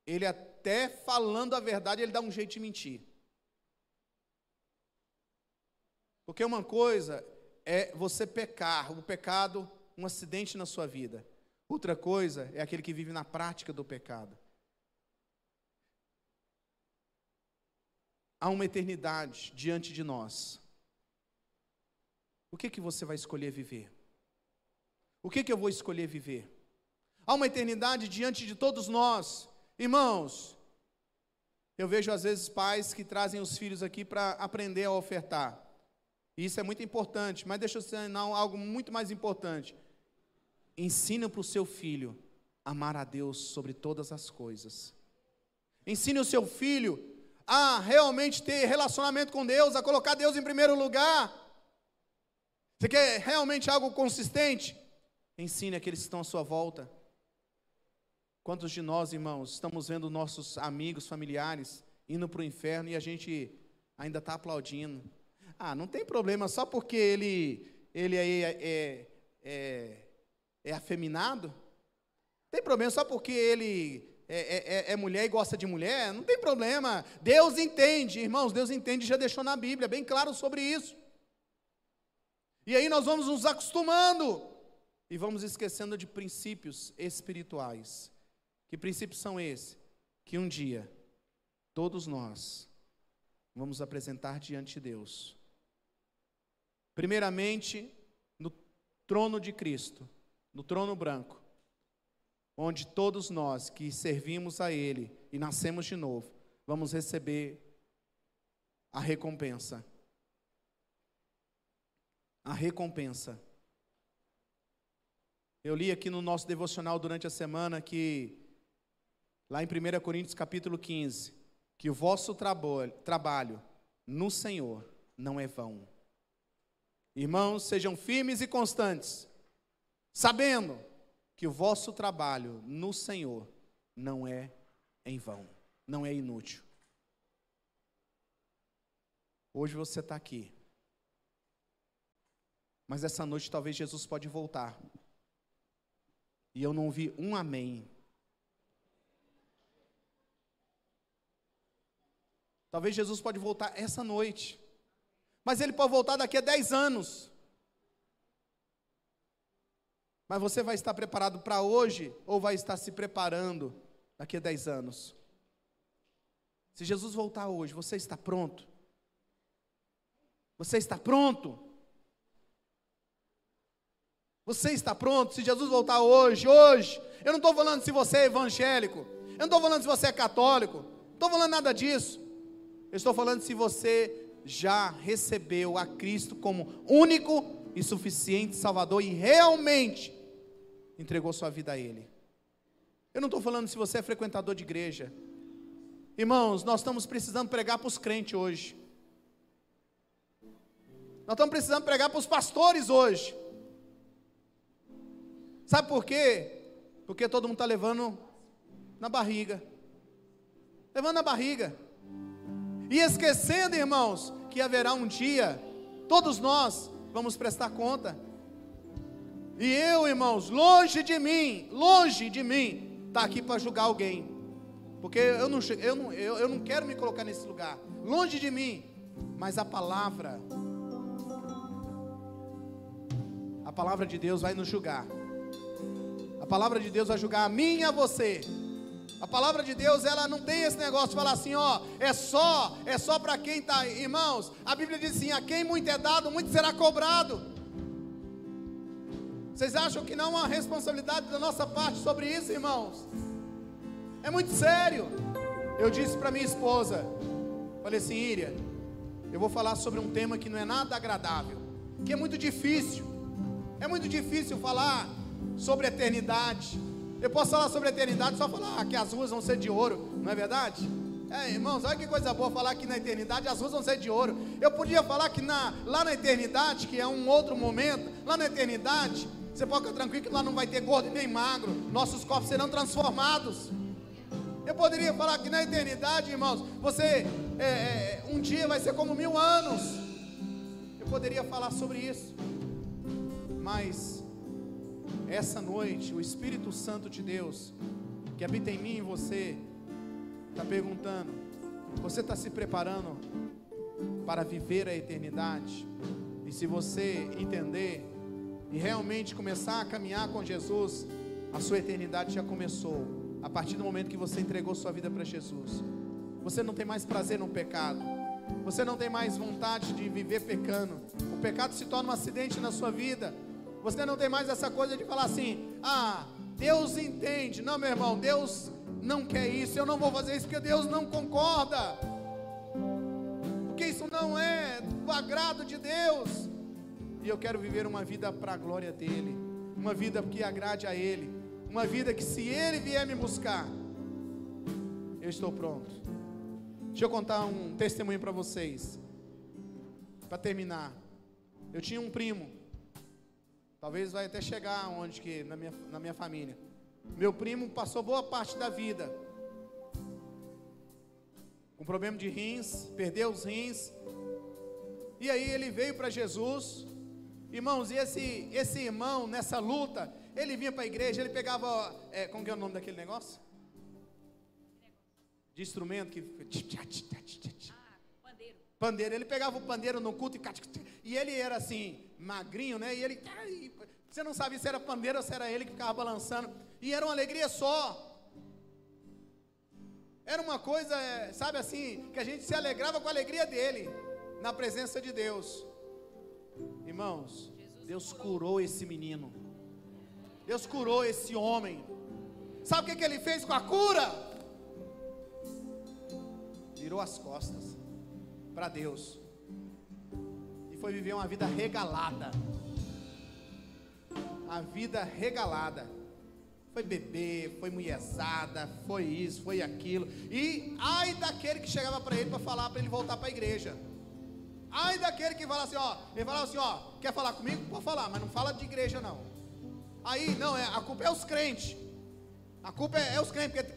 ele até falando a verdade, ele dá um jeito de mentir. Porque uma coisa é você pecar, o pecado, um acidente na sua vida. Outra coisa é aquele que vive na prática do pecado. Há uma eternidade diante de nós. O que que você vai escolher viver? O que que eu vou escolher viver? Há uma eternidade diante de todos nós. Irmãos, eu vejo às vezes pais que trazem os filhos aqui para aprender a ofertar. E isso é muito importante, mas deixa eu ensinar algo muito mais importante. Ensina para o seu filho amar a Deus sobre todas as coisas. Ensine o seu filho a realmente ter relacionamento com Deus, a colocar Deus em primeiro lugar. Você quer realmente algo consistente? Ensine aqueles que estão à sua volta. Quantos de nós, irmãos, estamos vendo nossos amigos, familiares indo para o inferno e a gente ainda está aplaudindo? Ah, não tem problema, só porque ele, ele é, é, é, é afeminado? Tem problema só porque ele é, é, é, é, mulher e gosta de mulher, não tem problema. Deus entende, irmãos, Deus entende, já deixou na Bíblia, bem claro sobre isso. E aí nós vamos nos acostumando e vamos esquecendo de princípios espirituais. Que princípios são esses? Que um dia todos nós vamos apresentar diante de Deus. Primeiramente, no trono de Cristo, no trono branco onde todos nós que servimos a Ele e nascemos de novo, vamos receber a recompensa. A recompensa. Eu li aqui no nosso devocional durante a semana que, lá em 1 Coríntios capítulo 15, que o vosso trabalho, trabalho no Senhor não é vão. Irmãos, sejam firmes e constantes, sabendo que o vosso trabalho no Senhor não é em vão, não é inútil. Hoje você está aqui, mas essa noite talvez Jesus pode voltar. E eu não vi um amém. Talvez Jesus pode voltar essa noite. Mas ele pode voltar daqui a 10 anos. Mas você vai estar preparado para hoje ou vai estar se preparando daqui a 10 anos? Se Jesus voltar hoje, você está pronto? Você está pronto? Você está pronto? Se Jesus voltar hoje, hoje, eu não estou falando se você é evangélico, Eu não estou falando se você é católico, não estou falando nada disso. Eu estou falando se você já recebeu a Cristo como único e suficiente Salvador e realmente entregou sua vida a Ele. Eu não estou falando se você é frequentador de igreja. Irmãos, nós estamos precisando pregar para os crentes hoje. Nós estamos precisando pregar para os pastores hoje. Sabe por quê? Porque todo mundo está levando na barriga. Levando na barriga. E esquecendo, irmãos, que haverá um dia, todos nós vamos prestar conta. E eu, irmãos, longe de mim, longe de mim, está aqui para julgar alguém. Porque eu não, eu, não, eu, eu não quero me colocar nesse lugar. Longe de mim. Mas a palavra, a palavra de Deus vai nos julgar. A palavra de Deus vai julgar a mim e a você. A palavra de Deus, ela não tem esse negócio de falar assim, ó, é só, é só para quem está, irmãos. A Bíblia diz assim: a quem muito é dado, muito será cobrado. Vocês acham que não há responsabilidade da nossa parte sobre isso, irmãos? É muito sério. Eu disse para minha esposa, falei assim, Íria, eu vou falar sobre um tema que não é nada agradável, que é muito difícil. É muito difícil falar sobre eternidade. Eu posso falar sobre eternidade, só falar que as ruas vão ser de ouro, não é verdade? É, irmãos, olha que coisa boa falar que na eternidade as ruas vão ser de ouro. Eu podia falar que na, lá na eternidade, que é um outro momento, lá na eternidade, você pode ficar tranquilo que lá não vai ter gordo nem magro, nossos corpos serão transformados. Eu poderia falar que na eternidade, irmãos, você é, é, um dia vai ser como mil anos. Eu poderia falar sobre isso, mas essa noite, o Espírito Santo de Deus, que habita em mim e você, está perguntando: você está se preparando para viver a eternidade? E se você entender e realmente começar a caminhar com Jesus, a sua eternidade já começou. A partir do momento que você entregou sua vida para Jesus, você não tem mais prazer no pecado. Você não tem mais vontade de viver pecando. O pecado se torna um acidente na sua vida. Você não tem mais essa coisa de falar assim: ah, Deus entende. Não, meu irmão, Deus não quer isso. Eu não vou fazer isso porque Deus não concorda. Porque isso não é do agrado de Deus. E eu quero viver uma vida para a glória dEle. Uma vida que agrade a Ele. Uma vida que, se Ele vier me buscar, eu estou pronto. Deixa eu contar um testemunho para vocês. Para terminar. Eu tinha um primo Talvez vai até chegar onde que na minha, na minha família. Meu primo passou boa parte da vida com problema de rins, perdeu os rins. E aí ele veio para Jesus. Irmãos, e esse, esse irmão, nessa luta, ele vinha para a igreja, ele pegava. É, como que é o nome daquele negócio? De instrumento que. Ah, pandeiro. Pandeiro. Ele pegava o pandeiro no culto e, e ele era assim, magrinho, né? E ele, você não sabia se era pandeiro ou se era ele que ficava balançando. E era uma alegria só. Era uma coisa, é, sabe assim, que a gente se alegrava com a alegria dele, na presença de Deus. Irmãos, Deus curou esse menino. Deus curou esse homem. Sabe o que, que ele fez com a cura? Virou as costas para Deus foi viver uma vida regalada. A vida regalada. Foi beber, foi mulherzada, foi isso, foi aquilo. E ai daquele que chegava para ele para falar para ele voltar para a igreja. Ai daquele que fala assim, ó, ele falava assim, ó, quer falar comigo? Pode falar, mas não fala de igreja não. Aí, não, é, a culpa é os crentes. A culpa é, é os crentes, porque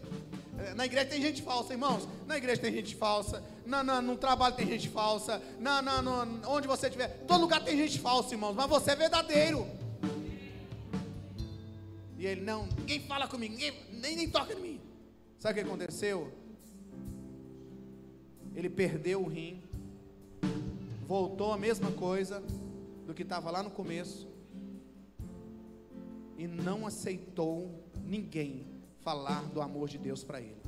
é, na igreja tem gente falsa, irmãos. Na igreja tem gente falsa. Na, na, no trabalho tem gente falsa. Na, na, onde você estiver. Todo lugar tem gente falsa, irmãos. Mas você é verdadeiro. E ele, não, ninguém fala comigo, ninguém, nem, nem toca em mim. Sabe o que aconteceu? Ele perdeu o rim. Voltou a mesma coisa do que estava lá no começo. E não aceitou ninguém falar do amor de Deus para ele.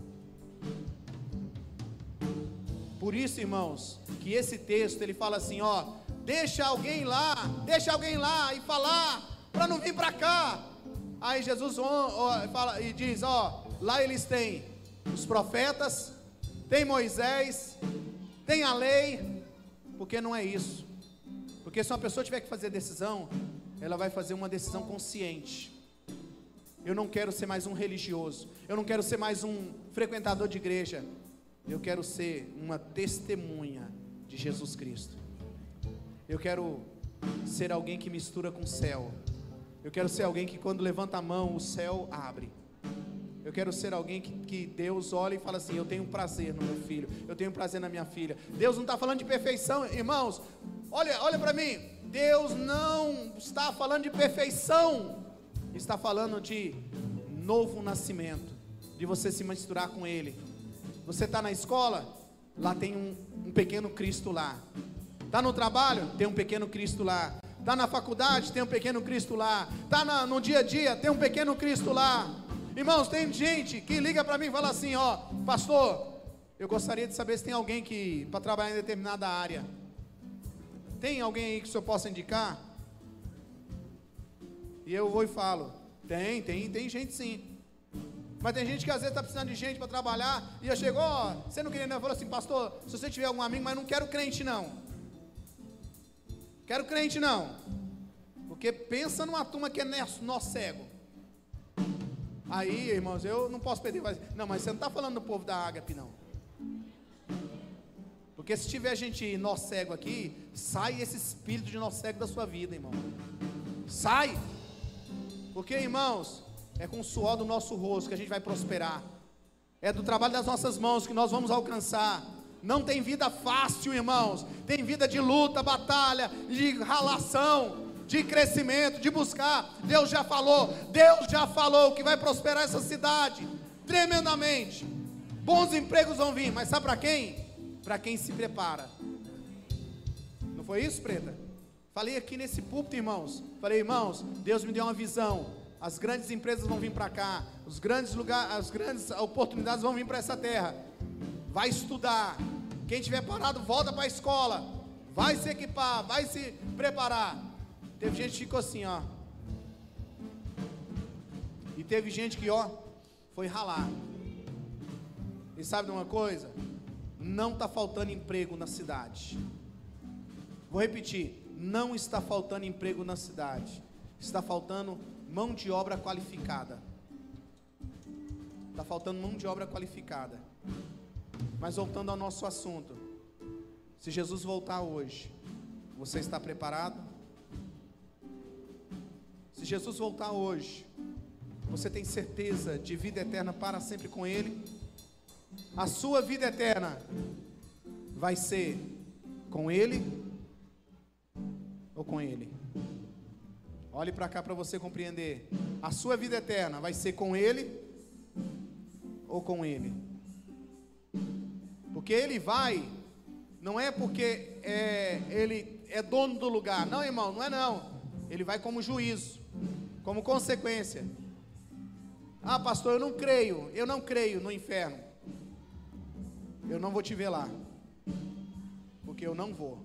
Por isso, irmãos, que esse texto ele fala assim, ó, deixa alguém lá, deixa alguém lá e falar para não vir para cá. Aí Jesus ó, fala e diz, ó, lá eles têm os profetas, tem Moisés, tem a lei, porque não é isso. Porque se uma pessoa tiver que fazer decisão, ela vai fazer uma decisão consciente. Eu não quero ser mais um religioso, eu não quero ser mais um frequentador de igreja, eu quero ser uma testemunha de Jesus Cristo. Eu quero ser alguém que mistura com o céu. Eu quero ser alguém que quando levanta a mão, o céu abre. Eu quero ser alguém que, que, Deus olha e fala assim: Eu tenho prazer no meu filho, eu tenho prazer na minha filha. Deus não está falando de perfeição, irmãos. Olha, olha para mim. Deus não está falando de perfeição, está falando de novo nascimento, de você se misturar com Ele. Você está na escola, lá tem um, um pequeno Cristo lá. Está no trabalho, tem um pequeno Cristo lá. Está na faculdade, tem um pequeno Cristo lá. Está no dia a dia, tem um pequeno Cristo lá. Irmãos, tem gente que liga para mim e fala assim: Ó, pastor, eu gostaria de saber se tem alguém que para trabalhar em determinada área. Tem alguém aí que o senhor possa indicar? E eu vou e falo: Tem, tem, tem gente sim. Mas tem gente que às vezes está precisando de gente para trabalhar. E eu chego, ó, você não queria, não? Eu falo assim, pastor, se você tiver algum amigo, mas não quero crente não. Quero crente não. Porque pensa numa turma que é nó cego. Aí, irmãos, eu não posso perder. Não, mas você não está falando do povo da ágape, não. Porque se tiver gente nó cego aqui, sai esse espírito de nó cego da sua vida, irmão. Sai. Porque, irmãos, é com o suor do nosso rosto que a gente vai prosperar. É do trabalho das nossas mãos que nós vamos alcançar. Não tem vida fácil, irmãos. Tem vida de luta, batalha, de ralação, de crescimento, de buscar. Deus já falou, Deus já falou que vai prosperar essa cidade tremendamente. Bons empregos vão vir, mas sabe para quem? Para quem se prepara. Não foi isso, preta? Falei aqui nesse púlpito, irmãos. Falei, irmãos, Deus me deu uma visão. As grandes empresas vão vir para cá, os grandes lugares, as grandes oportunidades vão vir para essa terra vai estudar. Quem tiver parado, volta para a escola. Vai se equipar, vai se preparar. Teve gente que ficou assim, ó. E teve gente que, ó, foi ralar. E sabe de uma coisa? Não está faltando emprego na cidade. Vou repetir: não está faltando emprego na cidade. Está faltando mão de obra qualificada. Está faltando mão de obra qualificada. Mas voltando ao nosso assunto, se Jesus voltar hoje, você está preparado? Se Jesus voltar hoje, você tem certeza de vida eterna para sempre com Ele? A sua vida eterna vai ser com Ele ou com Ele? Olhe para cá para você compreender. A sua vida eterna vai ser com Ele ou com Ele? Porque ele vai, não é porque é, ele é dono do lugar. Não, irmão, não é não. Ele vai como juízo, como consequência. Ah, pastor, eu não creio, eu não creio no inferno. Eu não vou te ver lá. Porque eu não vou.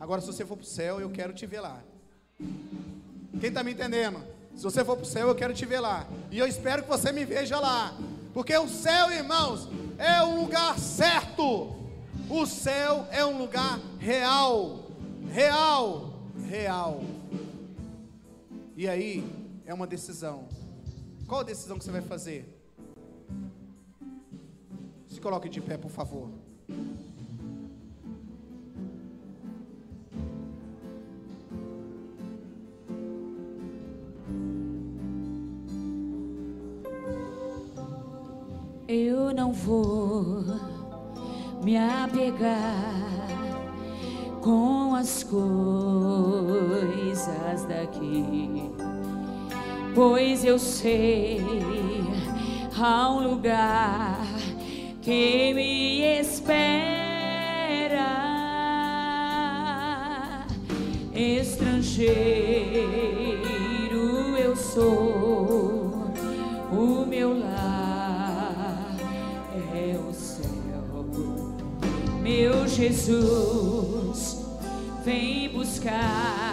Agora, se você for para o céu, eu quero te ver lá. Quem está me entendendo? Se você for para o céu, eu quero te ver lá. E eu espero que você me veja lá. Porque o céu, irmãos, é um lugar certo. O céu é um lugar real, real, real. E aí é uma decisão. Qual a decisão que você vai fazer? Se coloque de pé, por favor. Eu não vou me apegar com as coisas daqui, pois eu sei há um lugar que me espera, estrangeiro eu sou, o meu lar meu Jesus, vem buscar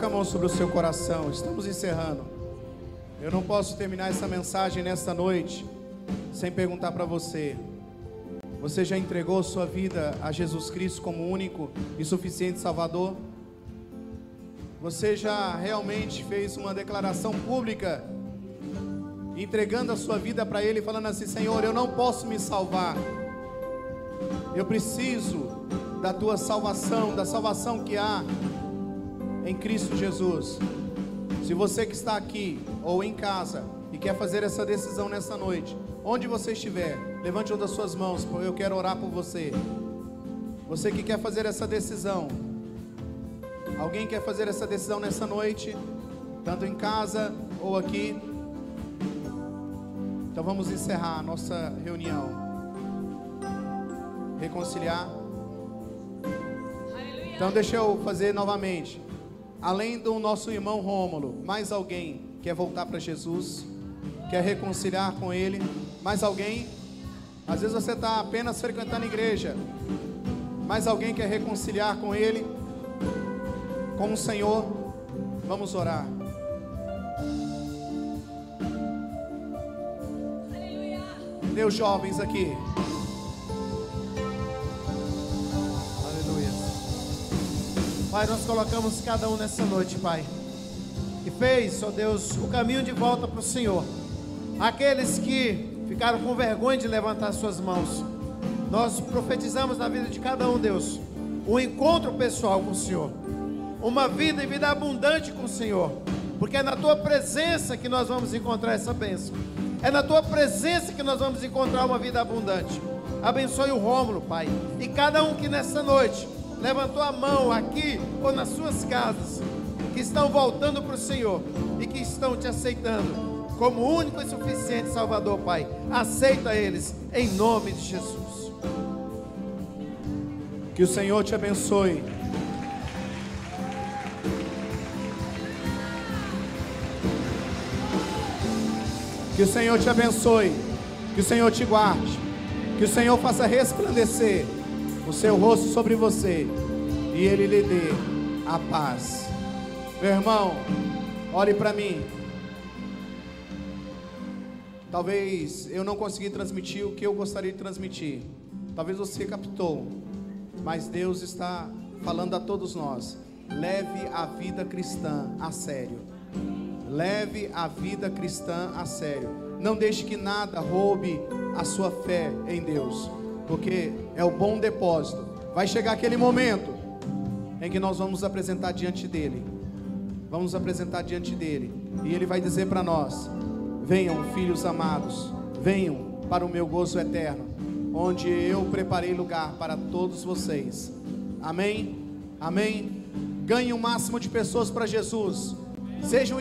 Coloca a mão sobre o seu coração. Estamos encerrando. Eu não posso terminar essa mensagem nesta noite sem perguntar para você: você já entregou sua vida a Jesus Cristo como único e suficiente Salvador? Você já realmente fez uma declaração pública, entregando a sua vida para Ele, falando assim: Senhor, eu não posso me salvar, eu preciso da tua salvação, da salvação que há em Cristo Jesus. Se você que está aqui ou em casa e quer fazer essa decisão nessa noite, onde você estiver, levante uma das suas mãos, porque eu quero orar por você. Você que quer fazer essa decisão, alguém quer fazer essa decisão nessa noite, tanto em casa ou aqui? Então vamos encerrar a nossa reunião. Reconciliar. Então deixa eu fazer novamente além do nosso irmão Rômulo, mais alguém quer voltar para Jesus? Quer reconciliar com Ele? Mais alguém? Às vezes você está apenas frequentando a igreja, mais alguém quer reconciliar com Ele? Com o Senhor? Vamos orar. Meus jovens aqui. Pai, nós colocamos cada um nessa noite, Pai. E fez, ó Deus, o caminho de volta para o Senhor. Aqueles que ficaram com vergonha de levantar suas mãos. Nós profetizamos na vida de cada um, Deus, um encontro pessoal com o Senhor. Uma vida e vida abundante com o Senhor. Porque é na tua presença que nós vamos encontrar essa bênção. É na tua presença que nós vamos encontrar uma vida abundante. Abençoe o Rômulo, Pai. E cada um que nessa noite levantou a mão aqui ou nas suas casas, que estão voltando para o Senhor e que estão te aceitando como único e suficiente Salvador, Pai. Aceita eles em nome de Jesus. Que o Senhor te abençoe. Que o Senhor te abençoe. Que o Senhor te guarde. Que o Senhor faça resplandecer o seu rosto sobre você e ele lhe dê a paz. Meu irmão, olhe para mim. Talvez eu não consegui transmitir o que eu gostaria de transmitir. Talvez você captou, mas Deus está falando a todos nós. Leve a vida cristã a sério. Leve a vida cristã a sério. Não deixe que nada roube a sua fé em Deus porque é o bom depósito. Vai chegar aquele momento em que nós vamos apresentar diante dele. Vamos apresentar diante dele, e ele vai dizer para nós: Venham, filhos amados, venham para o meu gozo eterno, onde eu preparei lugar para todos vocês. Amém? Amém? Ganhe o máximo de pessoas para Jesus. Sejam